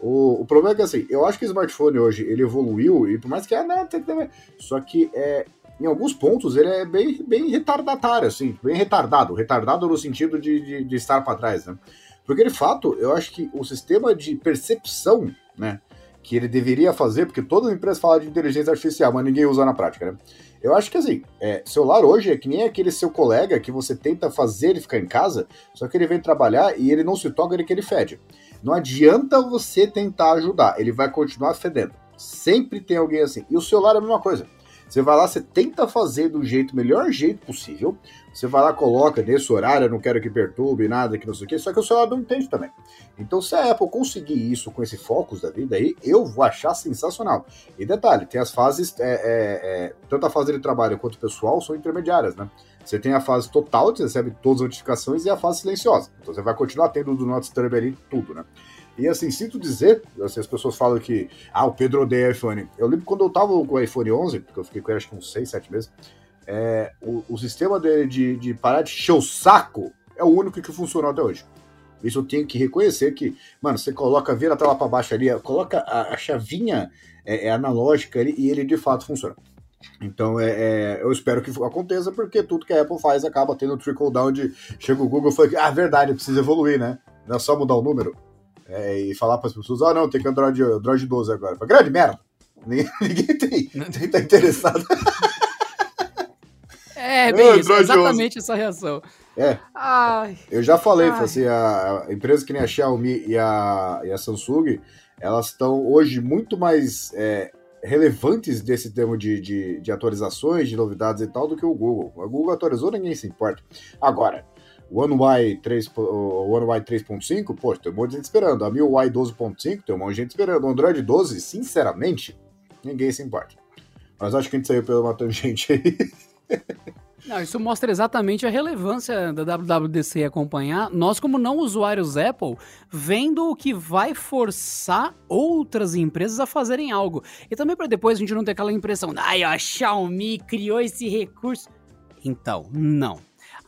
o, o problema é que, assim, eu acho que o smartphone hoje, ele evoluiu, e por mais que, ah, não, tem que ter... Só que, é, em alguns pontos, ele é bem, bem retardatário, assim, bem retardado. Retardado no sentido de, de, de estar para trás, né? Porque, de fato, eu acho que o sistema de percepção, né, que ele deveria fazer, porque todas as empresas falam de inteligência artificial, mas ninguém usa na prática, né? Eu acho que assim, é, celular hoje é que nem aquele seu colega que você tenta fazer ele ficar em casa, só que ele vem trabalhar e ele não se toca ele que ele fede. Não adianta você tentar ajudar, ele vai continuar fedendo. Sempre tem alguém assim. E o celular é a mesma coisa. Você vai lá, você tenta fazer do jeito, melhor jeito possível. Você vai lá, coloca nesse horário, eu não quero que perturbe nada, que não sei o quê, só que o celular não entende também. Então, se a Apple conseguir isso com esse focus da vida aí, eu vou achar sensacional. E detalhe, tem as fases, é, é, é, tanto a fase de trabalho quanto pessoal são intermediárias, né? Você tem a fase total, você recebe todas as notificações, e a fase silenciosa. Então você vai continuar tendo do Not Disturb ali tudo, né? E assim, sinto dizer, assim, as pessoas falam que, ah, o Pedro odeia iPhone. Eu lembro quando eu tava com o iPhone 11, porque eu fiquei com ele acho que uns 6, 7 meses, é, o, o sistema dele de, de parar de encher o saco é o único que funcionou até hoje. Isso eu tenho que reconhecer que, mano, você coloca, vira a tela para baixo ali, coloca a, a chavinha é, é analógica ali, e ele de fato funciona. Então, é, é, eu espero que aconteça, porque tudo que a Apple faz acaba tendo trickle down de. Chega o Google e fala que, ah, verdade, precisa evoluir, né? Não é só mudar o número. É, e falar para as pessoas, ah, não, tem que Android, Android 12 agora. Fala, grande merda! Ninguém, ninguém tem, ninguém tá interessado. É, É, bem isso, Android exatamente essa reação. É. Ai, Eu já falei, Ai. falei assim, a, a empresa que nem a Xiaomi e a, e a Samsung, elas estão hoje muito mais é, relevantes desse tema de, de, de atualizações, de novidades e tal, do que o Google. O Google atualizou, ninguém se importa. Agora, One UI 3, o One UI 3.5, pô, tem um monte de gente esperando. A MIUI 12.5, tem um monte de gente esperando. O Android 12, sinceramente, ninguém se importa. Mas acho que a gente saiu pela uma tangente aí. Não, isso mostra exatamente a relevância da WWDC acompanhar. Nós, como não usuários Apple, vendo o que vai forçar outras empresas a fazerem algo. E também para depois a gente não ter aquela impressão, ai, a Xiaomi criou esse recurso. Então, não.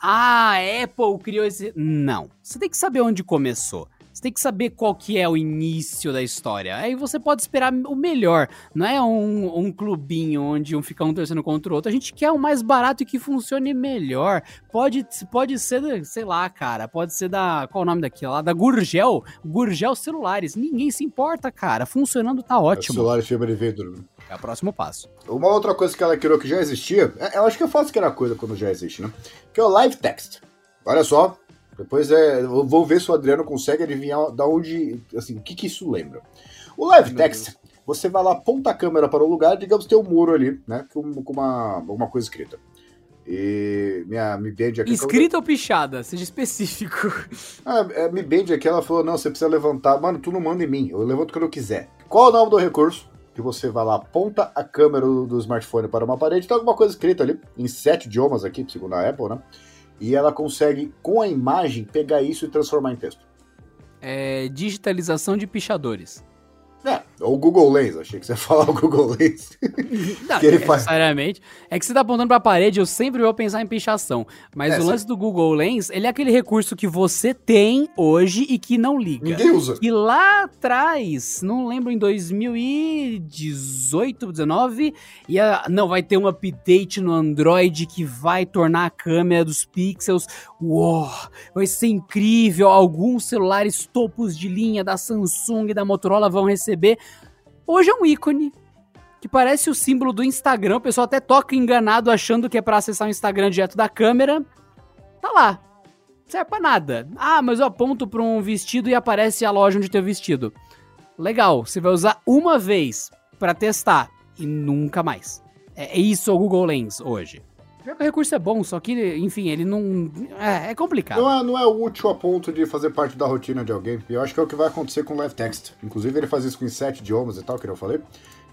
Ah, a Apple criou esse. Não. Você tem que saber onde começou. Você tem que saber qual que é o início da história. Aí você pode esperar o melhor. Não é um, um clubinho onde um fica um torcendo contra o outro. A gente quer o mais barato e que funcione melhor. Pode, pode ser, sei lá, cara. Pode ser da. Qual o nome daquilo lá? Da Gurgel. Gurgel Celulares. Ninguém se importa, cara. Funcionando tá O ótimo. celular de fibra de vidro. É o próximo passo. Uma outra coisa que ela criou que já existia, é- eu acho que eu faço que era coisa quando já existe, né? Que é o live text. Olha só, depois é, eu vou ver se o Adriano consegue adivinhar da onde, assim, o que que isso lembra. O live Meu text, você vai lá, aponta a câmera para o lugar, digamos tem um muro ali, né, com, com uma, alguma coisa escrita. E minha Mi Band aqui... Escrita ou pichada? Seja específico. Ah, a Mi Band aqui, ela falou, não, você precisa levantar. Mano, tu não manda em mim, eu levanto quando eu quiser. Qual é o nome do recurso? Que você vai lá, aponta a câmera do, smartphone para uma parede, tem alguma coisa escrita ali, em sete idiomas aqui, segundo a Apple, né? E ela consegue, com a imagem, pegar isso e transformar em texto. É, digitalização de pichadores. É, ou o Google Lens, achei que você ia falar o Google Lens. Não, Que ele faz. necessariamente. É que você tá apontando pra parede, eu sempre vou pensar em pichação. Mas É, o sim. lance do Google Lens, ele é aquele recurso que você tem hoje e que não liga. Ninguém usa. E lá atrás, não lembro, em 2018, 19, ia, não, vai ter um update no Android que vai tornar a câmera dos pixels, uou, vai ser incrível, alguns celulares topos de linha da Samsung e da Motorola vão receber. Hoje é um ícone que parece o símbolo do Instagram. O pessoal até toca enganado achando que é pra acessar o Instagram direto da câmera. Tá lá. Não serve pra nada. Ah, mas eu aponto pra um vestido e aparece a loja onde tem o vestido. Legal, você vai usar uma vez para testar e nunca mais. É, é isso o Google Lens hoje. O recurso é bom, só que, enfim, ele não. É, é complicado. Não é, não é útil a ponto de fazer parte da rotina de alguém. E eu acho que é o que vai acontecer com o Live Text. Inclusive, ele faz isso com sete idiomas e tal, que eu falei.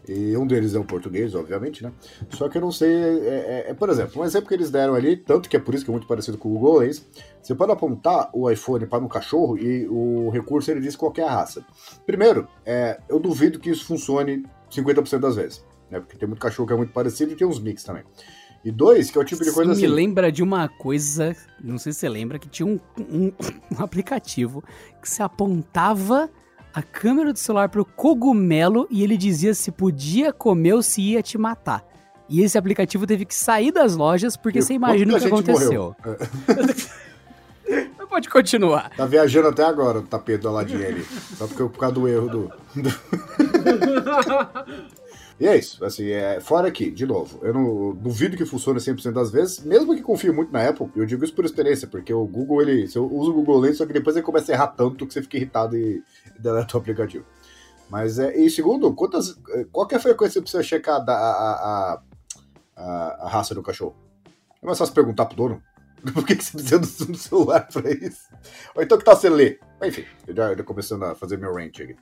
E um deles é o português, obviamente, né? Só que eu não sei. É, é, é, por exemplo, um exemplo que eles deram ali, tanto que é por isso que é muito parecido com o Google Lens. Você pode apontar o iPhone para um cachorro e o recurso ele diz qual a raça. Primeiro, é, eu duvido que isso funcione 50% das vezes, né? Porque tem muito cachorro que é muito parecido e tem uns mix também. E dois, que é o tipo de coisa Isso assim. me lembra de uma coisa, não sei se você lembra, que tinha um, um, um aplicativo que se apontava a câmera do celular pro cogumelo e ele dizia se podia comer ou se ia te matar. E esse aplicativo teve que sair das lojas porque você imagina o que aconteceu. Pode continuar. Tá viajando até agora o tapete do ali. Só porque por causa do erro do. E é isso, assim, é, fora aqui, de novo, eu não duvido que funcione 100% das vezes, mesmo que confie muito na Apple, eu digo isso por experiência, porque o Google, ele, você usa o Google Lens, só que depois ele começa a errar tanto que você fica irritado e, deleta o aplicativo. Mas, é, e segundo, quantas, qual é a frequência que você precisa checar da, a, a, a, a, raça do cachorro? É mais fácil perguntar pro dono. Por que, que você precisa do, do celular pra isso? Ou então que tal você ler? Enfim, eu já, já começando a fazer meu rant aqui.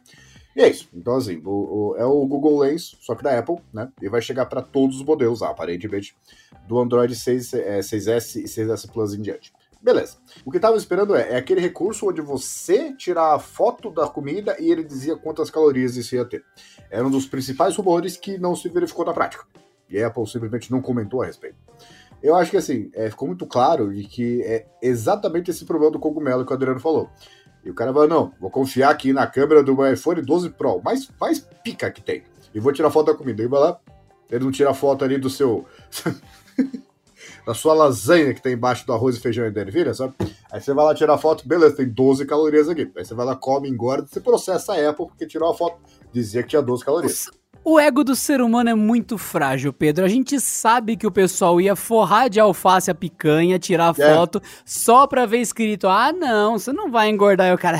E é isso. Então, assim, o, o, é o Google Lens, só que da Apple, né? E vai chegar para todos os modelos, aparentemente, do Android 6, é, 6S e 6S Plus em diante. Beleza. O que eu tava esperando é, é aquele recurso onde você tirar a foto da comida e ele dizia quantas calorias isso ia ter. Era um dos principais rumores que não se verificou na prática. E a Apple simplesmente não comentou a respeito. Eu acho que assim, é, ficou muito claro de que é exatamente esse problema do cogumelo que o Adriano falou. E o cara vai, não, vou confiar aqui na câmera do meu iPhone 12 Pro, mais, mais pica que tem. E vou tirar foto da comida. E vai lá, ele não tira foto ali do seu. da sua lasanha que tem embaixo do arroz e feijão e ervilha, sabe? Aí você vai lá tirar foto, beleza, tem 12 calorias aqui. Aí você vai lá, come, engorda, você processa a Apple porque tirou a foto, dizia que tinha 12 calorias. O ego do ser humano é muito frágil, Pedro. A gente sabe que o pessoal ia forrar de alface a picanha, tirar é. foto, só pra ver escrito: ah, não, você não vai engordar. E o cara,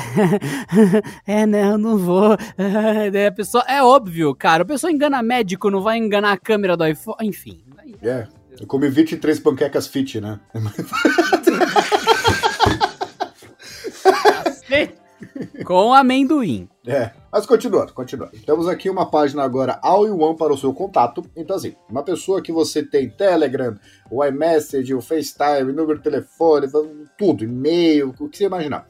é, não, não vou. Daí a pessoa, é óbvio, cara. A pessoa engana médico, não vai enganar a câmera do iPhone. Enfim. É, eu comi 23 panquecas fit, né? Com amendoim. É. Mas continuando, continuando. Temos aqui uma página agora all in one para o seu contato. Então, assim, uma pessoa que você tem Telegram, o iMessage, o FaceTime, número de telefone, tudo, e-mail, o que você imaginar.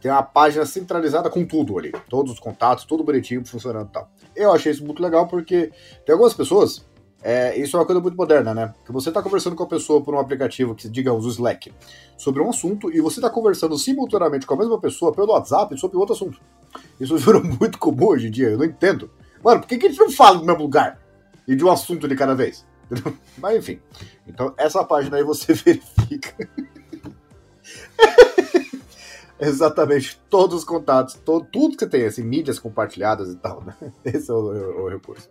Tem uma página centralizada com tudo ali. Todos os contatos, tudo bonitinho, funcionando e tal. Eu achei isso muito legal porque tem algumas pessoas é, isso é uma coisa muito moderna, né? Que você está conversando com a pessoa por um aplicativo, que digamos o Slack, sobre um assunto, e você está conversando simultaneamente com a mesma pessoa pelo WhatsApp sobre outro assunto. Isso virou muito comum hoje em dia, eu não entendo. Mano, por que, que a gente não fala no mesmo lugar? E de um assunto de cada vez? Mas enfim. Então, essa página aí você verifica. Exatamente, todos os contatos, todo, tudo que você tem, assim, mídias compartilhadas e tal, né? Esse é o, o, o recurso.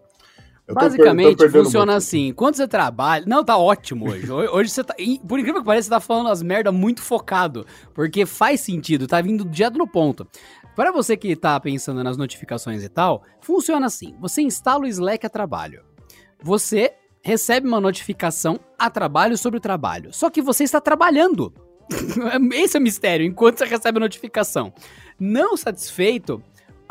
Basicamente, per funciona assim. Quando você trabalha. Não, tá ótimo hoje. Hoje você tá. Por incrível que pareça, você tá falando as merda muito focado. Porque faz sentido, tá vindo direto no ponto. Para você que tá pensando nas notificações e tal, funciona assim: você instala o Slack a trabalho. Você recebe uma notificação a trabalho sobre o trabalho. Só que você está trabalhando. Esse é o mistério, enquanto você recebe a notificação. Não satisfeito,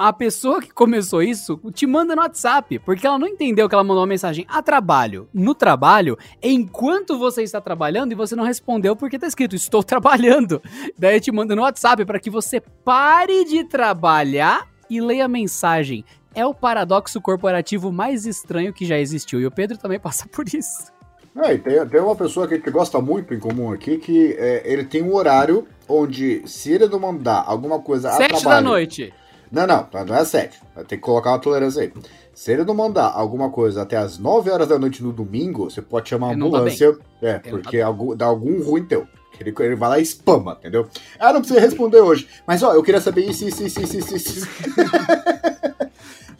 a pessoa que começou isso te manda no WhatsApp, porque ela não entendeu que ela mandou uma mensagem a trabalho, no trabalho, enquanto você está trabalhando e você não respondeu porque tá escrito estou trabalhando. Daí te manda no WhatsApp para que você pare de trabalhar e leia a mensagem. É o paradoxo corporativo mais estranho que já existiu e o Pedro também passa por isso. É, tem, tem uma pessoa que a gente gosta muito em comum aqui que é, ele tem um horário onde, se ele não mandar alguma coisa Sete a trabalho... da noite. Não, não, não é 7. Vai ter que colocar uma tolerância aí. Se ele não mandar alguma coisa até as 9 horas da noite no domingo, você pode chamar a ambulância. É, porque algum, dá algum ruim teu. Ele, ele vai lá e spama, entendeu? Ah, não precisa responder hoje. Mas ó, eu queria saber isso, isso, isso, isso, isso. isso.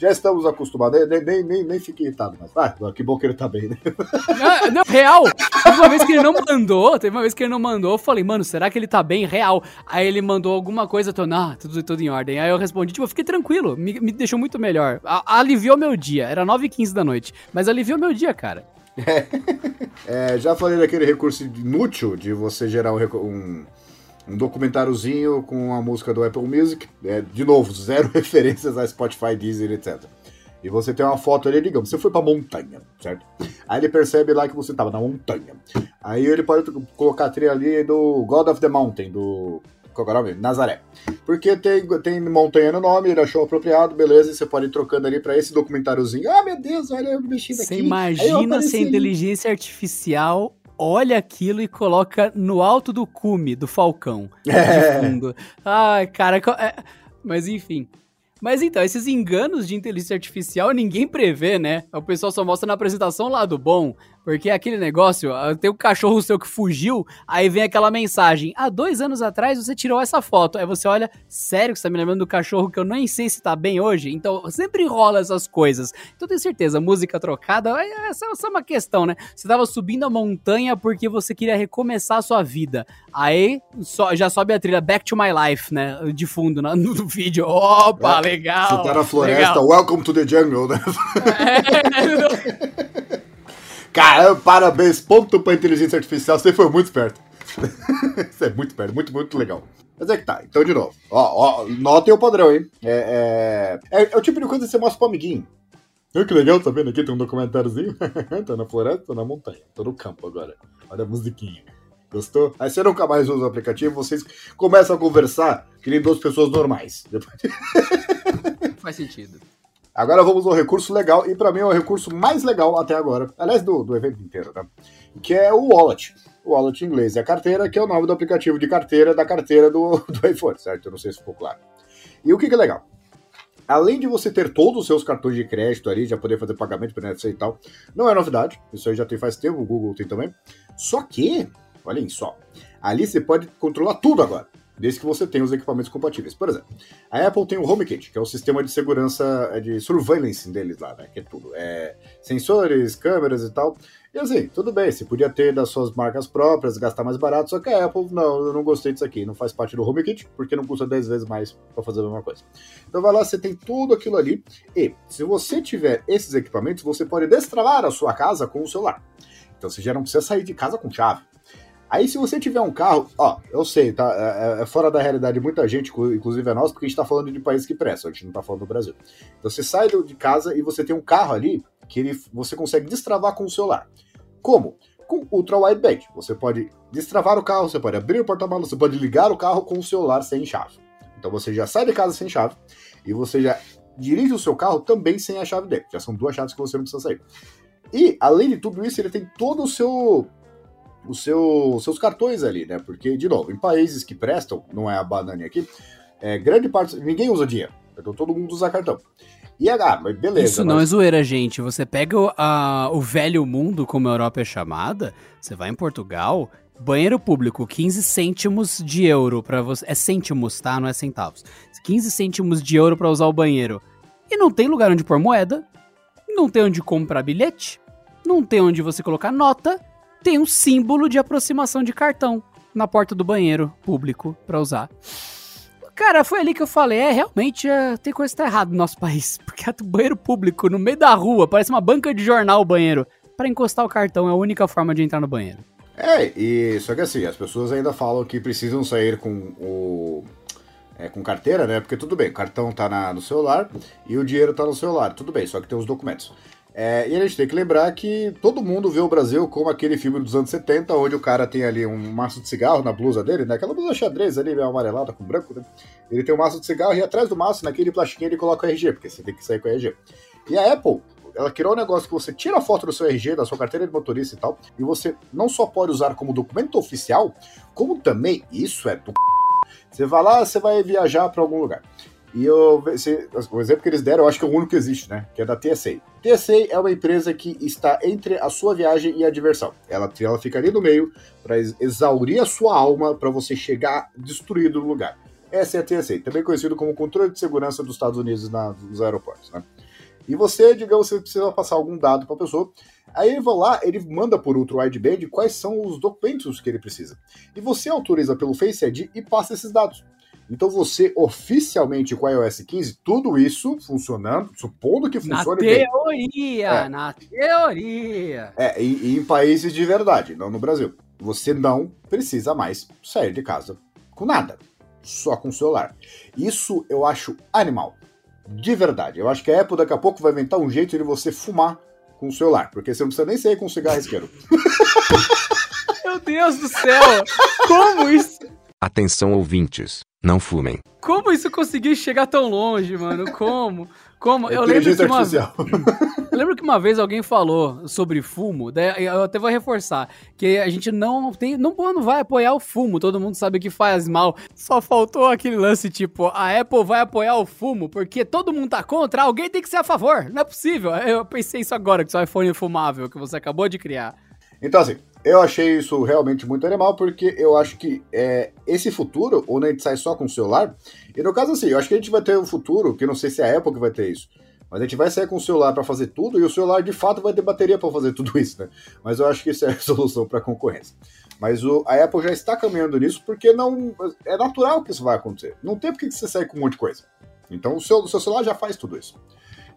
já estamos acostumados, nem, nem, nem, nem fique irritado, mas ah, que bom que ele tá bem, né? Não, não, real. Teve uma vez que ele não mandou, teve uma vez que ele não mandou, eu falei, mano, será que ele tá bem? Real. Aí ele mandou alguma coisa, eu tô, não, tudo, tudo em ordem. Aí eu respondi, tipo, eu fiquei tranquilo, me, me deixou muito melhor. A, aliviou meu dia, era 9h15 da noite, mas aliviou meu dia, cara. É, já falei daquele recurso inútil de você gerar um, um, um documentáriozinho com a música do Apple Music. É, de novo, zero referências a Spotify, Deezer, etc. E você tem uma foto ali, digamos, você foi pra montanha, certo? Aí ele percebe lá que você tava na montanha. Aí ele pode colocar a trilha ali do God of the Mountain, do qual é o nome? Nazaré. Porque tem, tem montanha no nome, ele achou apropriado, beleza, e você pode ir trocando ali para esse documentáriozinho. Ah, meu Deus, olha o bichinho aqui. Você imagina se a inteligência artificial olha aquilo e coloca no alto do cume do falcão. É. De fundo. Ai, cara, é... mas enfim. Mas então, esses enganos de inteligência artificial ninguém prevê, né? O pessoal só mostra na apresentação o lado bom. Porque é aquele negócio, tem um cachorro seu que fugiu, aí vem aquela mensagem: há dois anos atrás você tirou essa foto. Aí você olha, sério que você tá me lembrando do cachorro que eu nem sei se tá bem hoje? Então sempre rola essas coisas. Então tenho certeza, música trocada, essa, essa é uma questão, né? Você tava subindo a montanha porque você queria recomeçar a sua vida. Aí so, já sobe a trilha Back to My Life, né? De fundo no, no vídeo. Opa, é, legal! Você tá na floresta, legal. welcome to the jungle, né? É, Caramba, parabéns, ponto pra inteligência artificial, você foi muito esperto. Isso é muito perto, muito, muito legal. Mas é que tá, então de novo. Ó, ó, notem o padrão, hein? É, é, é, é o tipo de coisa que você mostra pro amiguinho. Olha que legal, tá vendo aqui? Tem um documentáriozinho. tá na floresta, tô na montanha, tô no campo agora. Olha a musiquinha. Gostou? Aí você nunca mais usa o aplicativo, vocês começam a conversar que nem duas pessoas normais. Faz sentido. Agora vamos ao recurso legal, e para mim é o recurso mais legal até agora, aliás, do, do evento inteiro, né? Que é o Wallet. O Wallet em inglês é a carteira, que é o nome do aplicativo de carteira da carteira do, do iPhone, certo? Eu não sei se ficou claro. E o que, que é legal? Além de você ter todos os seus cartões de crédito ali, já poder fazer pagamento pelo NFC e tal, não é novidade, isso aí já tem faz tempo, o Google tem também. Só que, olhem só, ali você pode controlar tudo agora desde que você tenha os equipamentos compatíveis. Por exemplo, a Apple tem o HomeKit, que é o sistema de segurança, é de surveillance deles lá, né? Que é tudo. É sensores, câmeras e tal. E assim, tudo bem, você podia ter das suas marcas próprias, gastar mais barato, só que a Apple, não, eu não gostei disso aqui, não faz parte do HomeKit, porque não custa 10 vezes mais para fazer a mesma coisa. Então vai lá, você tem tudo aquilo ali, e se você tiver esses equipamentos, você pode destravar a sua casa com o celular. Então você já não precisa sair de casa com chave. Aí, se você tiver um carro, ó, eu sei, tá? É, é, é fora da realidade de muita gente, inclusive é nós, porque a gente tá falando de países que prestam, a gente não tá falando do Brasil. Então, você sai de casa e você tem um carro ali que ele, você consegue destravar com o celular. Como? Com Ultra Wideband. Você pode destravar o carro, você pode abrir o porta-malas, você pode ligar o carro com o celular sem chave. Então, você já sai de casa sem chave e você já dirige o seu carro também sem a chave dele. Já são duas chaves que você não precisa sair. E, além de tudo isso, ele tem todo o seu os seu, seus cartões ali, né? Porque, de novo, em países que prestam, não é a banana aqui, é, grande parte. Ninguém usa dinheiro. Então todo mundo usa cartão. E ah, mas beleza. Isso não é zoeira, gente. Você pega o, a, o velho mundo, como a Europa é chamada, você vai em Portugal, banheiro público, 15 cêntimos de euro para você. É cêntimos, tá? Não é centavos. 15 cêntimos de euro para usar o banheiro. E não tem lugar onde pôr moeda, não tem onde comprar bilhete, não tem onde você colocar nota, tem um símbolo de aproximação de cartão na porta do banheiro público para usar. Cara, foi ali que eu falei, é, realmente é, tem coisa que tá errada no nosso país. Porque o banheiro público, no meio da rua, parece uma banca de jornal o banheiro. para encostar o cartão é a única forma de entrar no banheiro. É, e só que assim, as pessoas ainda falam que precisam sair com o. É, com carteira, né? Porque tudo bem, o cartão tá na, no celular e o dinheiro tá no celular, tudo bem, só que tem os documentos. É, e a gente tem que lembrar que todo mundo vê o Brasil como aquele filme dos anos 70, onde o cara tem ali um maço de cigarro na blusa dele, né? Aquela blusa xadrez ali, meio amarelada com branco, né? Ele tem um maço de cigarro e atrás do maço, naquele plastiquinho, ele coloca o RG, porque você tem que sair com o RG. E a Apple, ela criou um negócio que você tira a foto do seu RG, da sua carteira de motorista e tal, e você não só pode usar como documento oficial, como também, isso é do você vai lá, você vai viajar para algum lugar. E eu, se, o exemplo que eles deram, eu acho que é o único que existe, né? Que é da TSA. TSA é uma empresa que está entre a sua viagem e a diversão. Ela, ela fica ali no meio para exaurir a sua alma para você chegar destruído no lugar. Essa é a TSA, também conhecido como controle de segurança dos Estados Unidos na, nos aeroportos, né? E você, digamos, você precisa passar algum dado para a pessoa. Aí ele vai lá, ele manda por outro wideband quais são os documentos que ele precisa. E você autoriza pelo Face ID e passa esses dados. Então você oficialmente com a iOS 15, tudo isso funcionando, supondo que funcione bem. Na teoria, é. na teoria. É, e, e em países de verdade, não no Brasil. Você não precisa mais sair de casa com nada, só com o celular. Isso eu acho animal. De verdade. Eu acho que a Apple daqui a pouco vai inventar um jeito de você fumar com o celular, porque você não precisa nem sair com um cigarro isqueiro. Meu Deus do céu! Como isso? Atenção ouvintes. Não fumem. Como isso conseguiu chegar tão longe, mano? Como? Como? Eu lembro que uma... eu lembro que uma vez alguém falou sobre fumo, daí eu até vou reforçar, que a gente não tem, não, não vai apoiar o fumo, todo mundo sabe que faz mal. Só faltou aquele lance tipo, a Apple vai apoiar o fumo porque todo mundo tá contra, alguém tem que ser a favor. Não é possível. Eu pensei isso agora, que seu iPhone é fumável que você acabou de criar. Então assim, eu achei isso realmente muito animal, porque eu acho que é, esse futuro, onde a gente sai só com o celular, e no caso assim, eu acho que a gente vai ter um futuro, que não sei se é a Apple que vai ter isso, mas a gente vai sair com o celular para fazer tudo, e o celular de fato vai ter bateria para fazer tudo isso, né? Mas eu acho que isso é a solução para a concorrência. Mas o, a Apple já está caminhando nisso, porque não é natural que isso vai acontecer. Não tem por que você sair com um monte de coisa. Então o seu, o seu celular já faz tudo isso.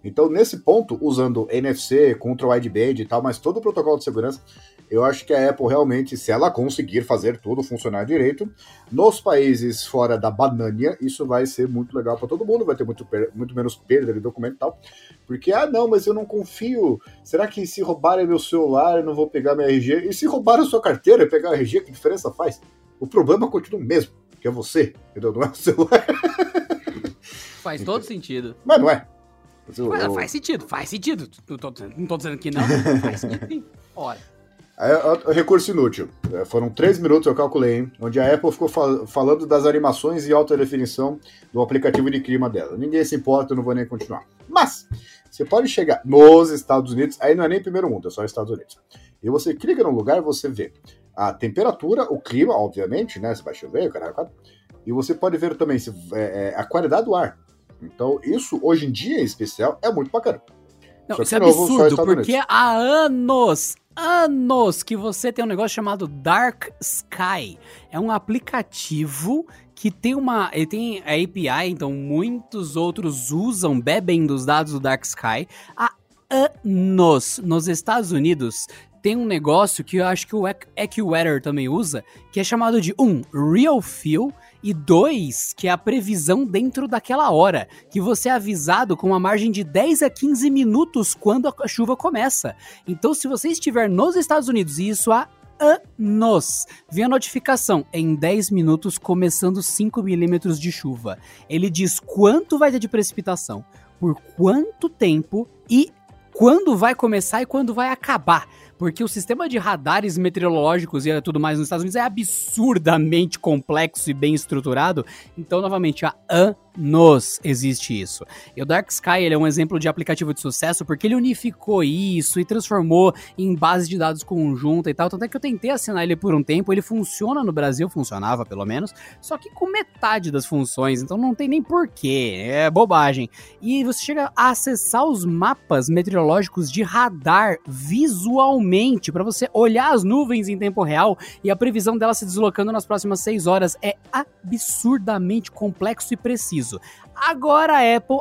Então, nesse ponto, usando NFC, contra wideband e tal, mas todo o protocolo de segurança, eu acho que a Apple realmente, se ela conseguir fazer tudo funcionar direito, nos países fora da banânia, isso vai ser muito legal para todo mundo, vai ter muito, muito menos perda de documento e tal. Porque, ah, não, mas eu não confio. Será que se roubarem meu celular eu não vou pegar minha RG? E se roubarem a sua carteira e pegar a RG, que diferença faz? O problema continua o mesmo, que é você, entendeu? Não é o celular. Faz todo sentido. Mas não é. Eu, Faz sentido, faz sentido. Não tô, não tô dizendo que não, faz sentido. Ora. É, recurso inútil. É, foram três minutos, eu calculei, hein, onde a Apple ficou fal falando das animações em alta definição do aplicativo de clima dela. Ninguém se importa, eu não vou nem continuar. Mas, você pode chegar nos Estados Unidos, aí não é nem primeiro mundo, é só Estados Unidos. E você clica no lugar, você vê a temperatura, o clima, obviamente, né? Se vai chover, caralho, e você pode ver também se, é, é, a qualidade do ar. Então, isso, hoje em dia, em especial, é muito bacana. Não, isso é absurdo, porque há anos, anos que você tem um negócio chamado Dark Sky. É um aplicativo que tem uma. Ele tem a API, então muitos outros usam, bebem dos dados do Dark Sky. Há anos nos Estados Unidos tem um negócio que eu acho que o AccuWeather também usa, que é chamado de um Real Feel e dois, que é a previsão dentro daquela hora, que você é avisado com uma margem de 10 a 15 minutos quando a chuva começa. Então, se você estiver nos Estados Unidos e isso há anos. Vem a notificação em 10 minutos, começando 5 milímetros de chuva. Ele diz quanto vai ter de precipitação, por quanto tempo e quando vai começar e quando vai acabar porque o sistema de radares meteorológicos e tudo mais nos Estados Unidos é absurdamente complexo e bem estruturado. Então, novamente, há anos existe isso. E o Dark Sky ele é um exemplo de aplicativo de sucesso porque ele unificou isso e transformou em base de dados conjunta e tal. Tanto é que eu tentei assinar ele por um tempo, ele funciona no Brasil, funcionava pelo menos, só que com metade das funções, então não tem nem porquê, é bobagem. E você chega a acessar os mapas meteorológicos de radar visualmente, para você olhar as nuvens em tempo real e a previsão dela se deslocando nas próximas 6 horas. É absurdamente complexo e preciso Agora a Apple.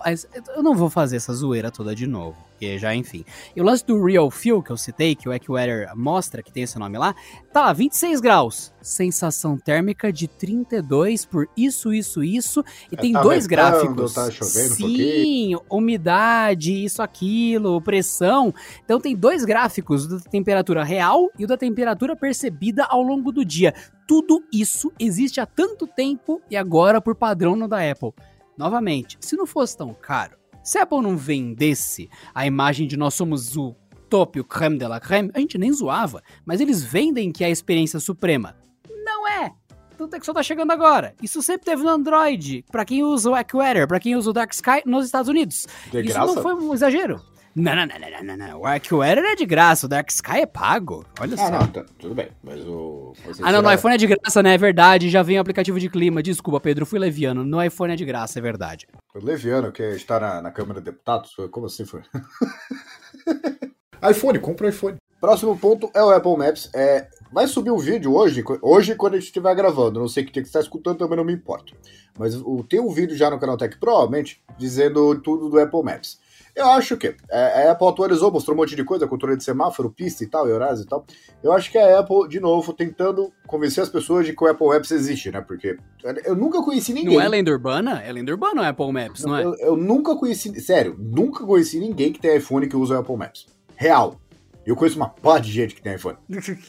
Eu não vou fazer essa zoeira toda de novo. Porque já, enfim. E o lance do Real Feel que eu citei, que o AccuWeather mostra, que tem esse nome lá, tá lá, 26 graus. Sensação térmica de 32 por isso, isso, isso. E é, tem tá dois gráficos. Tá chovendo Sim, um umidade, isso, aquilo, pressão. Então tem dois gráficos, da temperatura real e o da temperatura percebida ao longo do dia. Tudo isso existe há tanto tempo e agora por padrão no da Apple. Novamente, se não fosse tão caro, se a Apple não vendesse a imagem de nós somos o top, o creme de la creme, a gente nem zoava, mas eles vendem que é a experiência suprema. Não é! Tanto é que só tá chegando agora. Isso sempre teve no Android, para quem usa o AccuWeather, para quem usa o Dark Sky nos Estados Unidos. De Isso graça? não foi um exagero. Não, não, não, não, não, não. O AirQwear é de graça, o Dark Sky é pago. Olha Ah, só. não, tá, tudo bem. Mas o. Ah, não, no será- iPhone é de graça, né? É verdade. Já vem o aplicativo de clima. Desculpa, Pedro, fui leviano. No iPhone é de graça, é verdade. O Leviano, que está na, na Câmara de Deputados, como assim foi? iPhone, compra o iPhone. Próximo ponto é o Apple Maps. É, vai subir um vídeo hoje, hoje quando a gente estiver gravando. Não sei que dia que está escutando, também não me importa. Mas o, tem um vídeo já no canal Tech, provavelmente, dizendo tudo do Apple Maps. Eu acho que é, a Apple atualizou, mostrou um monte de coisa, controle de semáforo, pista e tal, horários e tal. Eu acho que a Apple, de novo, tentando convencer as pessoas de que o Apple Maps existe, né? Porque eu nunca conheci ninguém. Não é lenda urbana? É lenda urbana o Apple Maps, não é? Eu, eu nunca conheci, sério, nunca conheci ninguém que tem iPhone que usa o Apple Maps. Real. Eu conheço uma pá de gente que tem iPhone.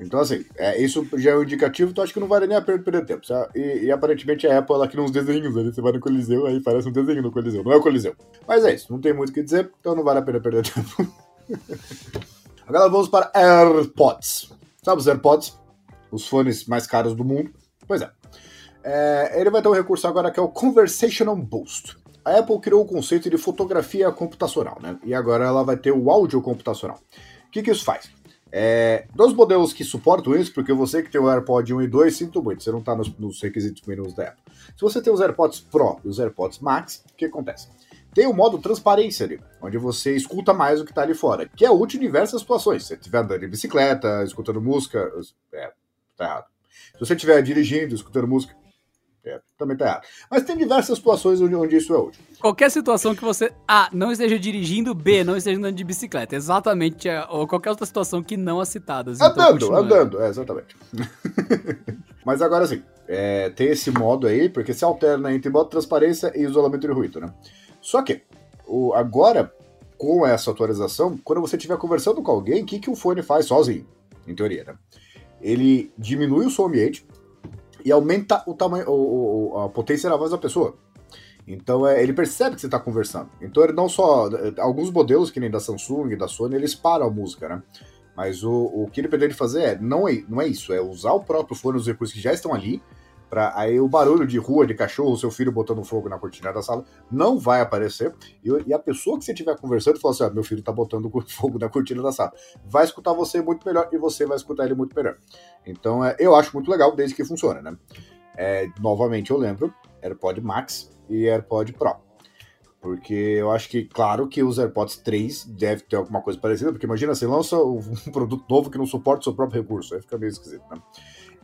Então, assim, é, isso já é um indicativo, então acho que não vale nem a pena perder tempo. E, e aparentemente a Apple ela cria uns desenhos ali. Você vai no Coliseu, aí parece um desenho no Coliseu. Não é o Coliseu. Mas é isso, não tem muito o que dizer, então não vale a pena perder tempo. Agora vamos para AirPods. Sabe os AirPods? Os fones mais caros do mundo? Pois é. É, ele vai ter um recurso agora que é o Conversational Boost. A Apple criou o conceito de fotografia computacional, né? E agora ela vai ter o áudio computacional. O que, que isso faz? É, dos modelos que suportam isso, porque você que tem o AirPod 1 e 2, sinto muito, você não está nos, nos requisitos menus da Apple. Se você tem os AirPods Pro e os AirPods Max, o que acontece? Tem o modo transparência ali, onde você escuta mais o que está ali fora, que é útil em diversas situações. Se você estiver andando de bicicleta, escutando música, é, tá errado. Se você estiver dirigindo, escutando música, também tá errado. Mas tem diversas situações onde, onde isso é útil. Qualquer situação que você, A, não esteja dirigindo, B, não esteja andando de bicicleta. Exatamente, é, ou qualquer outra situação que não as citadas. Então, Andando, andando, é, exatamente. Mas agora sim, é, tem esse modo aí, porque se alterna entre modo transparência e isolamento de ruído, né? Só que, o, agora, com essa atualização, quando você estiver conversando com alguém, o que, que o fone faz sozinho? Em teoria, né? Ele diminui o som ambiente e aumenta o tamanho, o, o- a potência da voz da pessoa. Então é, ele percebe que você está conversando. Então ele não só. Alguns modelos, que nem da Samsung da Sony, eles param a música, né? Mas o, o que ele pretende fazer é não, é não é isso, é usar o próprio fone, os recursos que já estão ali, para aí o barulho de rua, de cachorro, seu filho botando fogo na cortina da sala, não vai aparecer. E, e a pessoa que você estiver conversando fala assim: ah, meu filho tá botando fogo na cortina da sala. Vai escutar você muito melhor e você vai escutar ele muito melhor. Então é, eu acho muito legal desde que funcione, né? É, novamente eu lembro, AirPod Max e AirPod Pro. Porque eu acho que, claro, que os AirPods 3 deve ter alguma coisa parecida, porque imagina, você lança um produto novo que não suporta o seu próprio recurso, aí fica meio esquisito, né?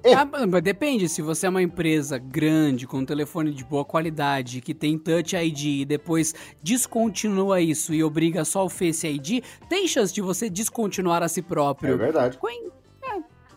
É. Ah, mas depende, se você é uma empresa grande, com um telefone de boa qualidade, que tem Touch ID e depois descontinua isso e obriga só o Face ID, tem chance de você descontinuar a si É próprio. verdade. Coin-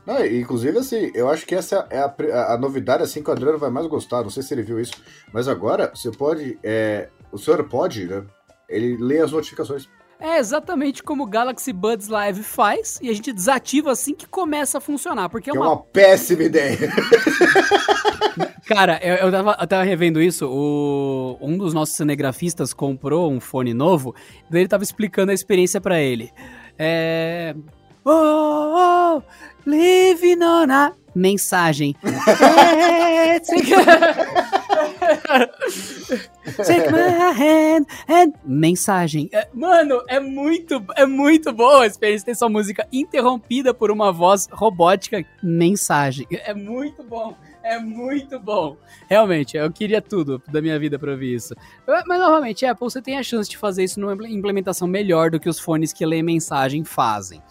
Não, e, inclusive, assim, eu acho que essa é a, a- a novidade, assim, que o Adriano vai mais gostar, não sei se ele viu isso, mas agora você pode, é, o seu AirPod, né, ele lê as notificações. É exatamente como o Galaxy Buds Live faz e a gente desativa assim que começa a funcionar, porque é é uma uma péssima ideia. Cara, eu, eu, tava, eu tava revendo isso. O, um dos nossos cinegrafistas comprou um fone novo, daí ele tava explicando a experiência pra ele. É. Oh, oh, living on a mensagem. É, my hand and mensagem. É, mano, é muito, é muito boa a experiência. Tem sua música interrompida por uma voz robótica. Mensagem. É muito bom. É muito bom. Realmente, eu queria tudo da minha vida pra ouvir isso. Mas, novamente, Apple, você tem a chance de fazer isso numa implementação melhor do que os fones que lê mensagem fazem.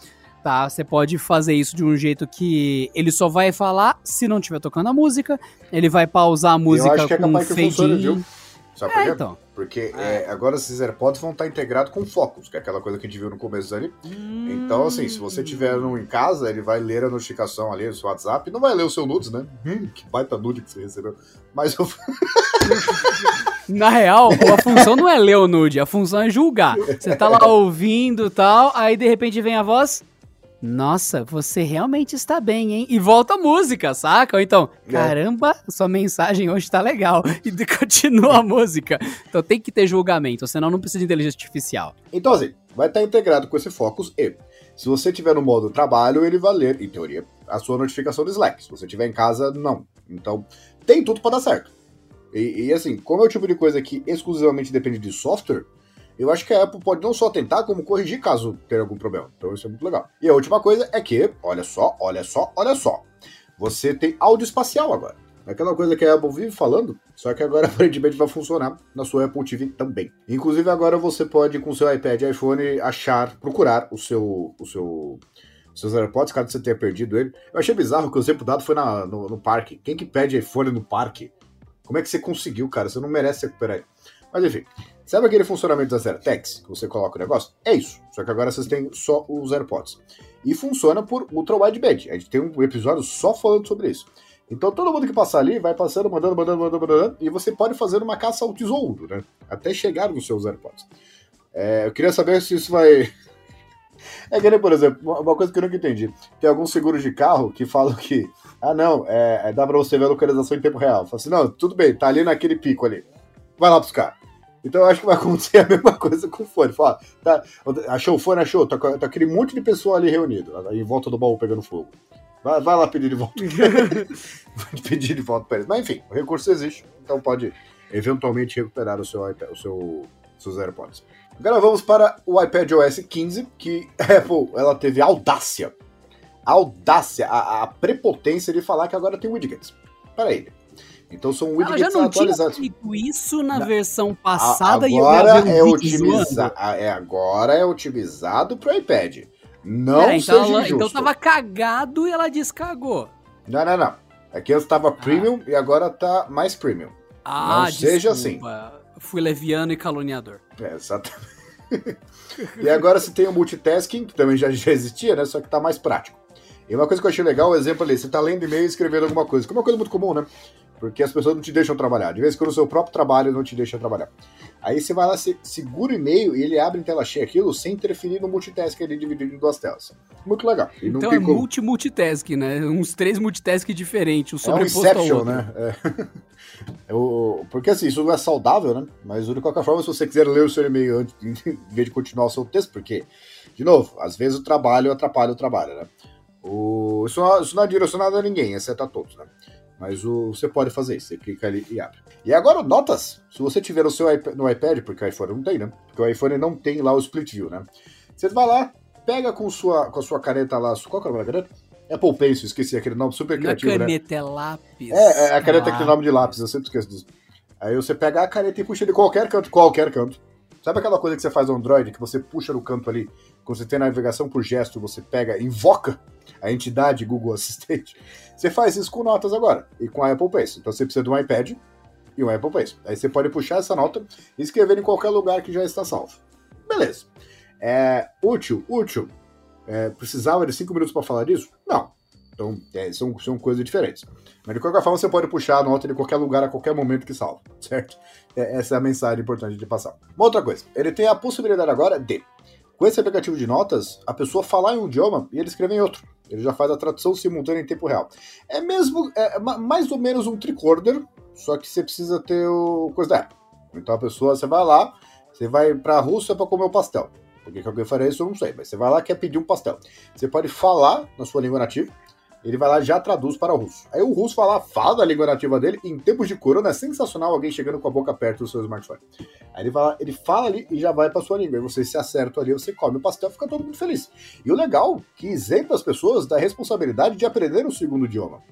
Tá, você pode fazer isso de um jeito que ele só vai falar se não estiver tocando a música, ele vai pausar a música eu acho que é com um capaz que in. viu? Sabe por É, quê? então. Porque é, agora esses AirPods vão estar integrados com Focus, que é aquela coisa que a gente viu no começo ali. Então, assim, se você tiver um em casa, ele vai ler a notificação ali no seu WhatsApp. Não vai ler o seu nudes, né? Hum, que baita nude que você recebeu. Mas eu... Na real, a função não é ler o nude, a função é julgar. Você tá lá ouvindo e tal, aí de repente vem a voz. Nossa, você realmente está bem, hein? E volta a música, saca? Ou então, É. caramba, sua mensagem hoje tá legal. E continua a música. Então tem que ter julgamento, senão não precisa de inteligência artificial. Então, assim, vai estar integrado com esse Focus e, se você tiver no modo trabalho, ele vai ler, em teoria, a sua notificação do Slack. Se você tiver em casa, não. Então, tem tudo para dar certo. E, e, assim, como é o tipo de coisa que exclusivamente depende de software, eu acho que a Apple pode não só tentar, como corrigir caso tenha algum problema. Então isso é muito legal. E a última coisa é que, olha só, olha só, olha só. Você tem áudio espacial agora. É aquela coisa que a Apple vive falando, só que agora aparentemente vai funcionar na sua Apple TV também. Inclusive agora você pode com seu iPad e iPhone achar, procurar o seu o seu seus AirPods, caso você tenha perdido ele. Eu achei bizarro que o exemplo dado foi na, no, no parque. Quem que pede iPhone no parque? Como é que você conseguiu, cara? Você não merece recuperar ele. Mas enfim, sabe aquele funcionamento das AirTags que você coloca o negócio? É isso. Só que agora vocês têm só os AirPods. E funciona por Ultra Wideband. A gente tem um episódio só falando sobre isso. Então todo mundo que passar ali vai passando, mandando, mandando, mandando, mandando, e você pode fazer uma caça ao tesouro, né? Até chegar nos seus AirPods. É, eu queria saber se isso vai. É que nem, por exemplo, uma coisa que eu nunca entendi. Tem alguns seguros de carro que falam que, ah, não, é, é dá pra você ver a localização em tempo real. Fala assim, não, tudo bem, tá ali naquele pico ali. Vai lá buscar. Então eu acho que vai acontecer a mesma coisa com o fone. Fala, tá, achou o fone, achou, tá, tá aquele monte de pessoa ali reunido, em volta do baú pegando fogo. Vai, vai lá pedir de volta. vai pedir de volta para eles. Mas enfim, o recurso existe, então pode eventualmente recuperar o seu, iPad, o seu seus AirPods. Agora vamos para o iPad OS 15, que a Apple ela teve a audácia, a audácia, a, a prepotência de falar que agora tem widgets para ele. Então são widgets ela já não atualizados. Tinha isso na, na versão passada agora e eu é otimizado. É agora é otimizado para iPad. Não Pera, então, seja ela, então tava cagado e ela descagou. Não, não, não. Aqui antes tava ah. premium e agora tá mais premium. Ah, não seja assim. Fui leviano e caluniador. É, exatamente. e agora você tem o multitasking, que também já, já existia, né? Só que tá mais prático. E uma coisa que eu achei legal, o exemplo ali, você tá lendo e-mail e escrevendo alguma coisa, que é uma coisa muito comum, né? Porque as pessoas não te deixam trabalhar. De vez em quando o seu próprio trabalho não te deixa trabalhar. Aí você vai lá, você segura o e-mail e ele abre em tela cheia aquilo sem interferir no multitasking ali dividido em duas telas. Muito legal. E então é multi-multitasking, né? Uns três multitasking diferentes, o é um Inception, né? É. Eu, porque assim, isso não é saudável, né? Mas de qualquer forma, se você quiser ler o seu e-mail antes, em vez de continuar o seu texto, porque, de novo, às vezes o trabalho atrapalha o trabalho, né? O, isso, não, isso não é direcionado a ninguém, exceto a todos, né? Mas o, você pode fazer isso, você clica ali e abre. E agora, notas! Se você tiver no seu iPad, no iPad, porque o iPhone não tem, né? Porque o iPhone não tem lá o Split View, né? Você vai lá, pega com, sua, com a sua caneta lá, qual que é o nome da caneta? Apple Pencil, esqueci aquele nome super criativo, não é caneta, né? é lápis. É, é a caneta ah. que tem nome de lápis, eu sempre esqueço disso. Aí você pega a caneta e puxa de qualquer canto, qualquer canto. Sabe aquela coisa que você faz no Android, que você puxa no canto ali, quando você tem navegação por gesto, você pega, invoca a entidade Google Assistente? Você faz isso com notas agora, e com a Apple Pencil. Então você precisa de um iPad e um Apple Pencil. Aí você pode puxar essa nota e escrever em qualquer lugar que já está salvo. Beleza. É útil, útil. É, precisava de cinco minutos para falar disso? Não. Então, é, são, são coisas diferentes. Mas de qualquer forma, você pode puxar a nota de qualquer lugar a qualquer momento que salva, certo? É, essa é a mensagem importante de passar. Uma outra coisa, ele tem a possibilidade agora de, com esse aplicativo de notas, a pessoa falar em um idioma e ele escrever em outro. Ele já faz a tradução simultânea em tempo real. É mesmo, é mais ou menos um tricorder, só que você precisa ter o coisa da Apple. Então a pessoa, você vai lá, você vai pra Rússia para comer o pastel. Por que alguém faria isso, eu não sei. Mas você vai lá quer pedir um pastel. Você pode falar na sua língua nativa, ele vai lá e já traduz para o russo. Aí o russo lá, fala da língua nativa dele, em tempos de corona é sensacional alguém chegando com a boca perto do seu smartphone. Aí ele, vai lá, ele fala ali e já vai para sua língua. Aí você se acerta ali, você come o pastel, fica todo mundo feliz. E o legal, que isenta as pessoas da responsabilidade de aprender um segundo idioma.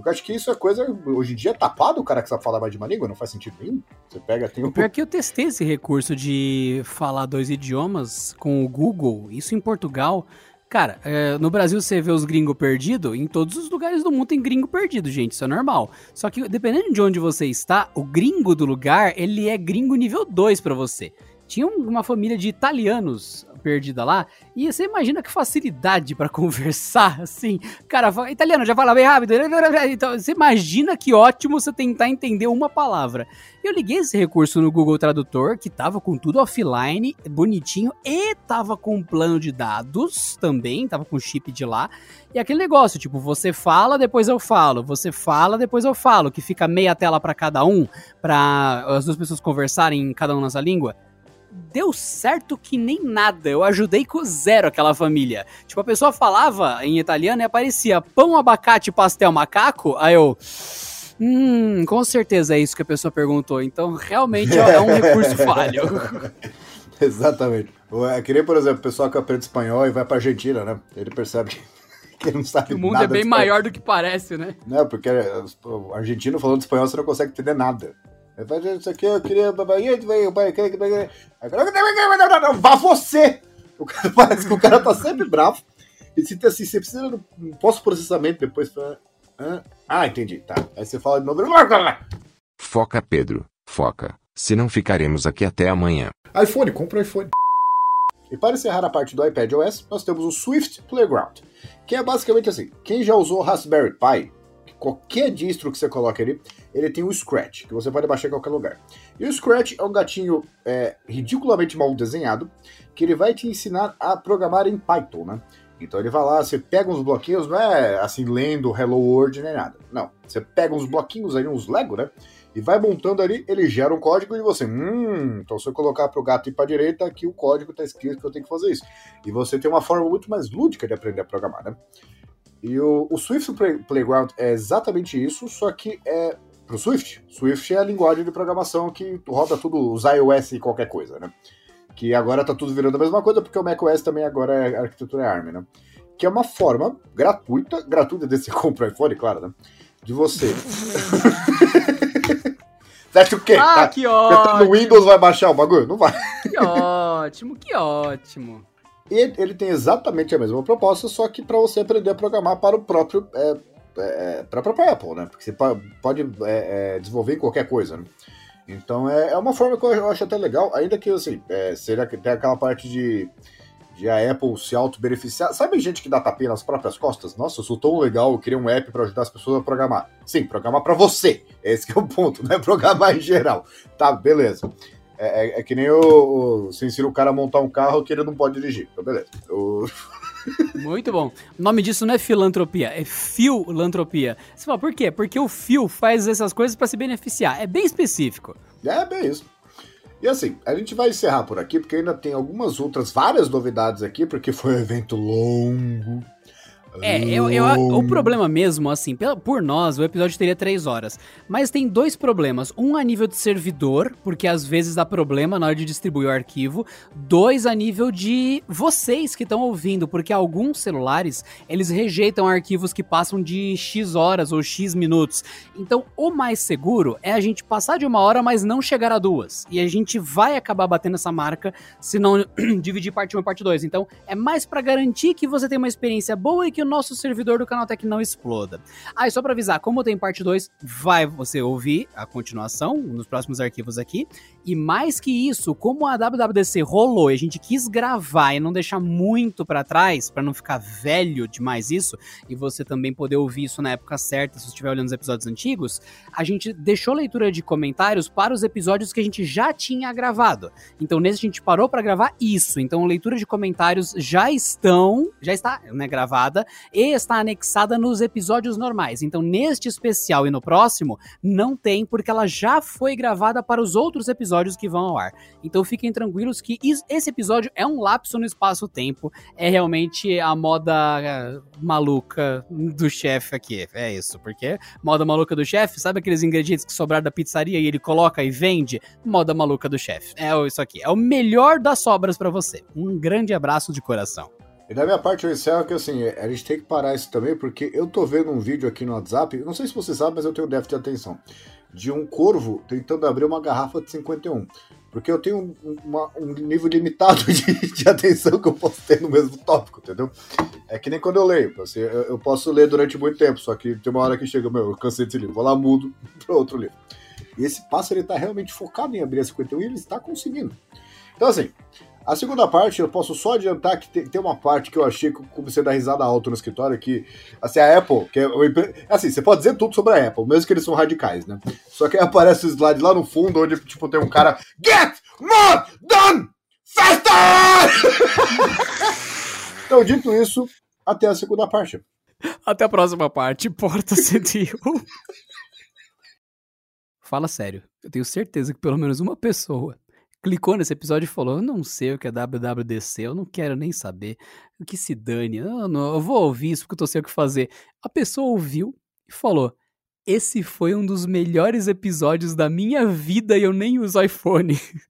Porque acho que isso é coisa, hoje em dia, tapado o cara que sabe falar mais de uma língua, não faz sentido nenhum. Você pega, tem um... Pior que eu testei esse recurso de falar dois idiomas com o Google, isso em Portugal, Cara, é, no Brasil você vê os gringos perdidos, em todos os lugares do mundo tem gringo perdido, gente, isso é normal. Só que dependendo de onde você está, o gringo do lugar, ele é gringo nível 2 para você. Tinha uma família de italianos perdida lá. E você imagina que facilidade para conversar, assim. Cara, italiano já fala bem rápido. Então, você imagina que ótimo você tentar entender uma palavra. Eu liguei esse recurso no Google Tradutor, que tava com tudo offline, bonitinho, e tava com plano de dados também, tava com chip de lá. E aquele negócio, tipo, você fala, depois eu falo, você fala, depois eu falo, que fica meia tela para cada um, para as duas pessoas conversarem cada um nessa língua deu certo que nem nada. Eu ajudei com zero aquela família. Tipo, a pessoa falava em italiano e aparecia pão, abacate, pastel, macaco. Aí eu. Hum, com certeza é isso que a pessoa perguntou. Então, realmente é um recurso falho. Exatamente. É que nem, por exemplo, o pessoal que aprende espanhol e vai pra Argentina, né? Ele percebe que não sabe O mundo é bem maior do que parece, né? Não, porque é, o argentino falando espanhol você não consegue entender nada. Ele fala, isso aqui eu queria. Vá você! O cara parece que o cara tá sempre bravo. E se assim, você precisa de um pós-processamento depois pra. Ah, entendi. Tá. Aí você fala de novo. Foca, Pedro. Foca. Senão ficaremos aqui até amanhã. iPhone, compra o iPhone. E para encerrar a parte do iPad OS, nós temos o Swift Playground, que é basicamente assim: quem já usou Raspberry Pi, qualquer distro que você coloque ali, ele tem o Scratch, que você pode baixar em qualquer lugar. E o Scratch é um gatinho é, ridiculamente mal desenhado, que ele vai te ensinar a programar em Python, né? Então ele vai lá, você pega uns bloquinhos, não é assim lendo Hello World nem nada. Não, você pega uns bloquinhos ali, uns Lego, né? E vai montando ali, ele gera um código e você, hum, então se eu colocar para o gato ir para direita, aqui o código está escrito que eu tenho que fazer isso. E você tem uma forma muito mais lúdica de aprender a programar, né? E o, o Swift Playground é exatamente isso, só que é pro Swift. Swift é a linguagem de programação que roda tudo, os iOS e qualquer coisa, né? Que agora tá tudo virando a mesma coisa, porque o macOS também agora é arquitetura ARM, né? Que é uma forma gratuita, gratuita desse compra iPhone, claro, né? De você. Você acha o quê? Ah, tá, que ótimo! No Windows vai baixar o bagulho? Não vai. Que ótimo, que ótimo. E ele tem exatamente a mesma proposta, só que para você aprender a programar para o próprio é, é, para a própria Apple, né? Porque você pode é, é, desenvolver qualquer coisa, né? Então é, é, uma forma que eu acho até legal, ainda que assim, é, seria tem aquela parte de, de a Apple se auto-beneficiar. Sabe gente que dá tapinha nas próprias costas? Nossa, eu sou tão legal, eu queria um app para ajudar as pessoas a programar. Sim, programar para você. Esse é o ponto, não é programar em geral. Tá, beleza. É, é, é que nem o, o, você ensina o cara a montar um carro que ele não pode dirigir. Então, beleza. Muito bom. O nome disso não é filantropia, é filantropia. Você fala, por quê? Porque o fio faz essas coisas para se beneficiar. É bem específico. É, bem isso. E assim, a gente vai encerrar por aqui, porque ainda tem algumas outras, várias novidades aqui, porque foi um evento longo. É, eu, eu, o problema mesmo, assim, por nós, o episódio teria três horas. Mas tem dois problemas. Um a nível de servidor, porque às vezes dá problema na hora de distribuir o arquivo. Dois a nível de vocês que estão ouvindo, porque alguns celulares, eles rejeitam arquivos que passam de X horas ou X minutos. Então, o mais seguro é a gente passar de uma hora, mas não chegar a duas. E a gente vai acabar batendo essa marca se não dividir parte 1 e parte 2. Então, é mais para garantir que você tem uma experiência boa e que que o nosso servidor do Canaltech não exploda. Ah, e só para avisar, como tem parte 2, vai você ouvir a continuação nos próximos arquivos aqui. E mais que isso, como a WWDC rolou e a gente quis gravar e não deixar muito para trás, para não ficar velho demais isso, e você também poder ouvir isso na época certa, se você estiver olhando os episódios antigos, a gente deixou leitura de comentários para os episódios que a gente já tinha gravado. Então nesse a gente parou para gravar isso. Então leitura de comentários já estão, já está, né, gravada e está anexada nos episódios normais. Então, neste especial e no próximo, não tem, porque ela já foi gravada para os outros episódios que vão ao ar. Então, fiquem tranquilos que esse episódio é um lapso no espaço-tempo. É realmente a moda eh, maluca do chefe aqui. É isso, porque moda maluca do chefe, sabe aqueles ingredientes que sobraram da pizzaria e ele coloca e vende? Moda maluca do chefe. É isso aqui. É o melhor das sobras para você. Um grande abraço de coração. E da minha parte eu encerro que assim, a gente tem que parar isso também, porque eu tô vendo um vídeo aqui no WhatsApp, não sei se você sabe, mas eu tenho déficit de atenção, de um corvo tentando abrir uma garrafa de 51. Porque eu tenho um, uma, um nível limitado de, de, atenção que eu posso ter no mesmo tópico, entendeu? É que nem quando eu leio. Assim, eu, eu, posso ler durante muito tempo, só que tem uma hora que chega, meu, eu cansei desse livro, vou lá, mudo para outro livro. E esse pássaro ele tá realmente focado em abrir a 51 e ele está conseguindo. Então, assim, a segunda parte, eu posso só adiantar que tem, tem uma parte que eu achei que eu comecei a dar risada alto no escritório, que, assim, a Apple, que é, assim, você pode dizer tudo sobre a Apple, mesmo que eles são radicais, né? Só que aí aparece o slide lá no fundo, onde, tipo, tem um cara, Get more done faster! então, dito isso, até a segunda parte. Até a próxima parte, Porta 101. Fala sério, eu tenho certeza que pelo menos uma pessoa clicou nesse episódio e falou: Eu não sei o que é WWDC, eu não quero nem saber. O que se dane, eu, não, eu vou ouvir isso porque eu tô sem o que fazer. A pessoa ouviu e falou: Esse foi um dos melhores episódios da minha vida e eu nem uso iPhone.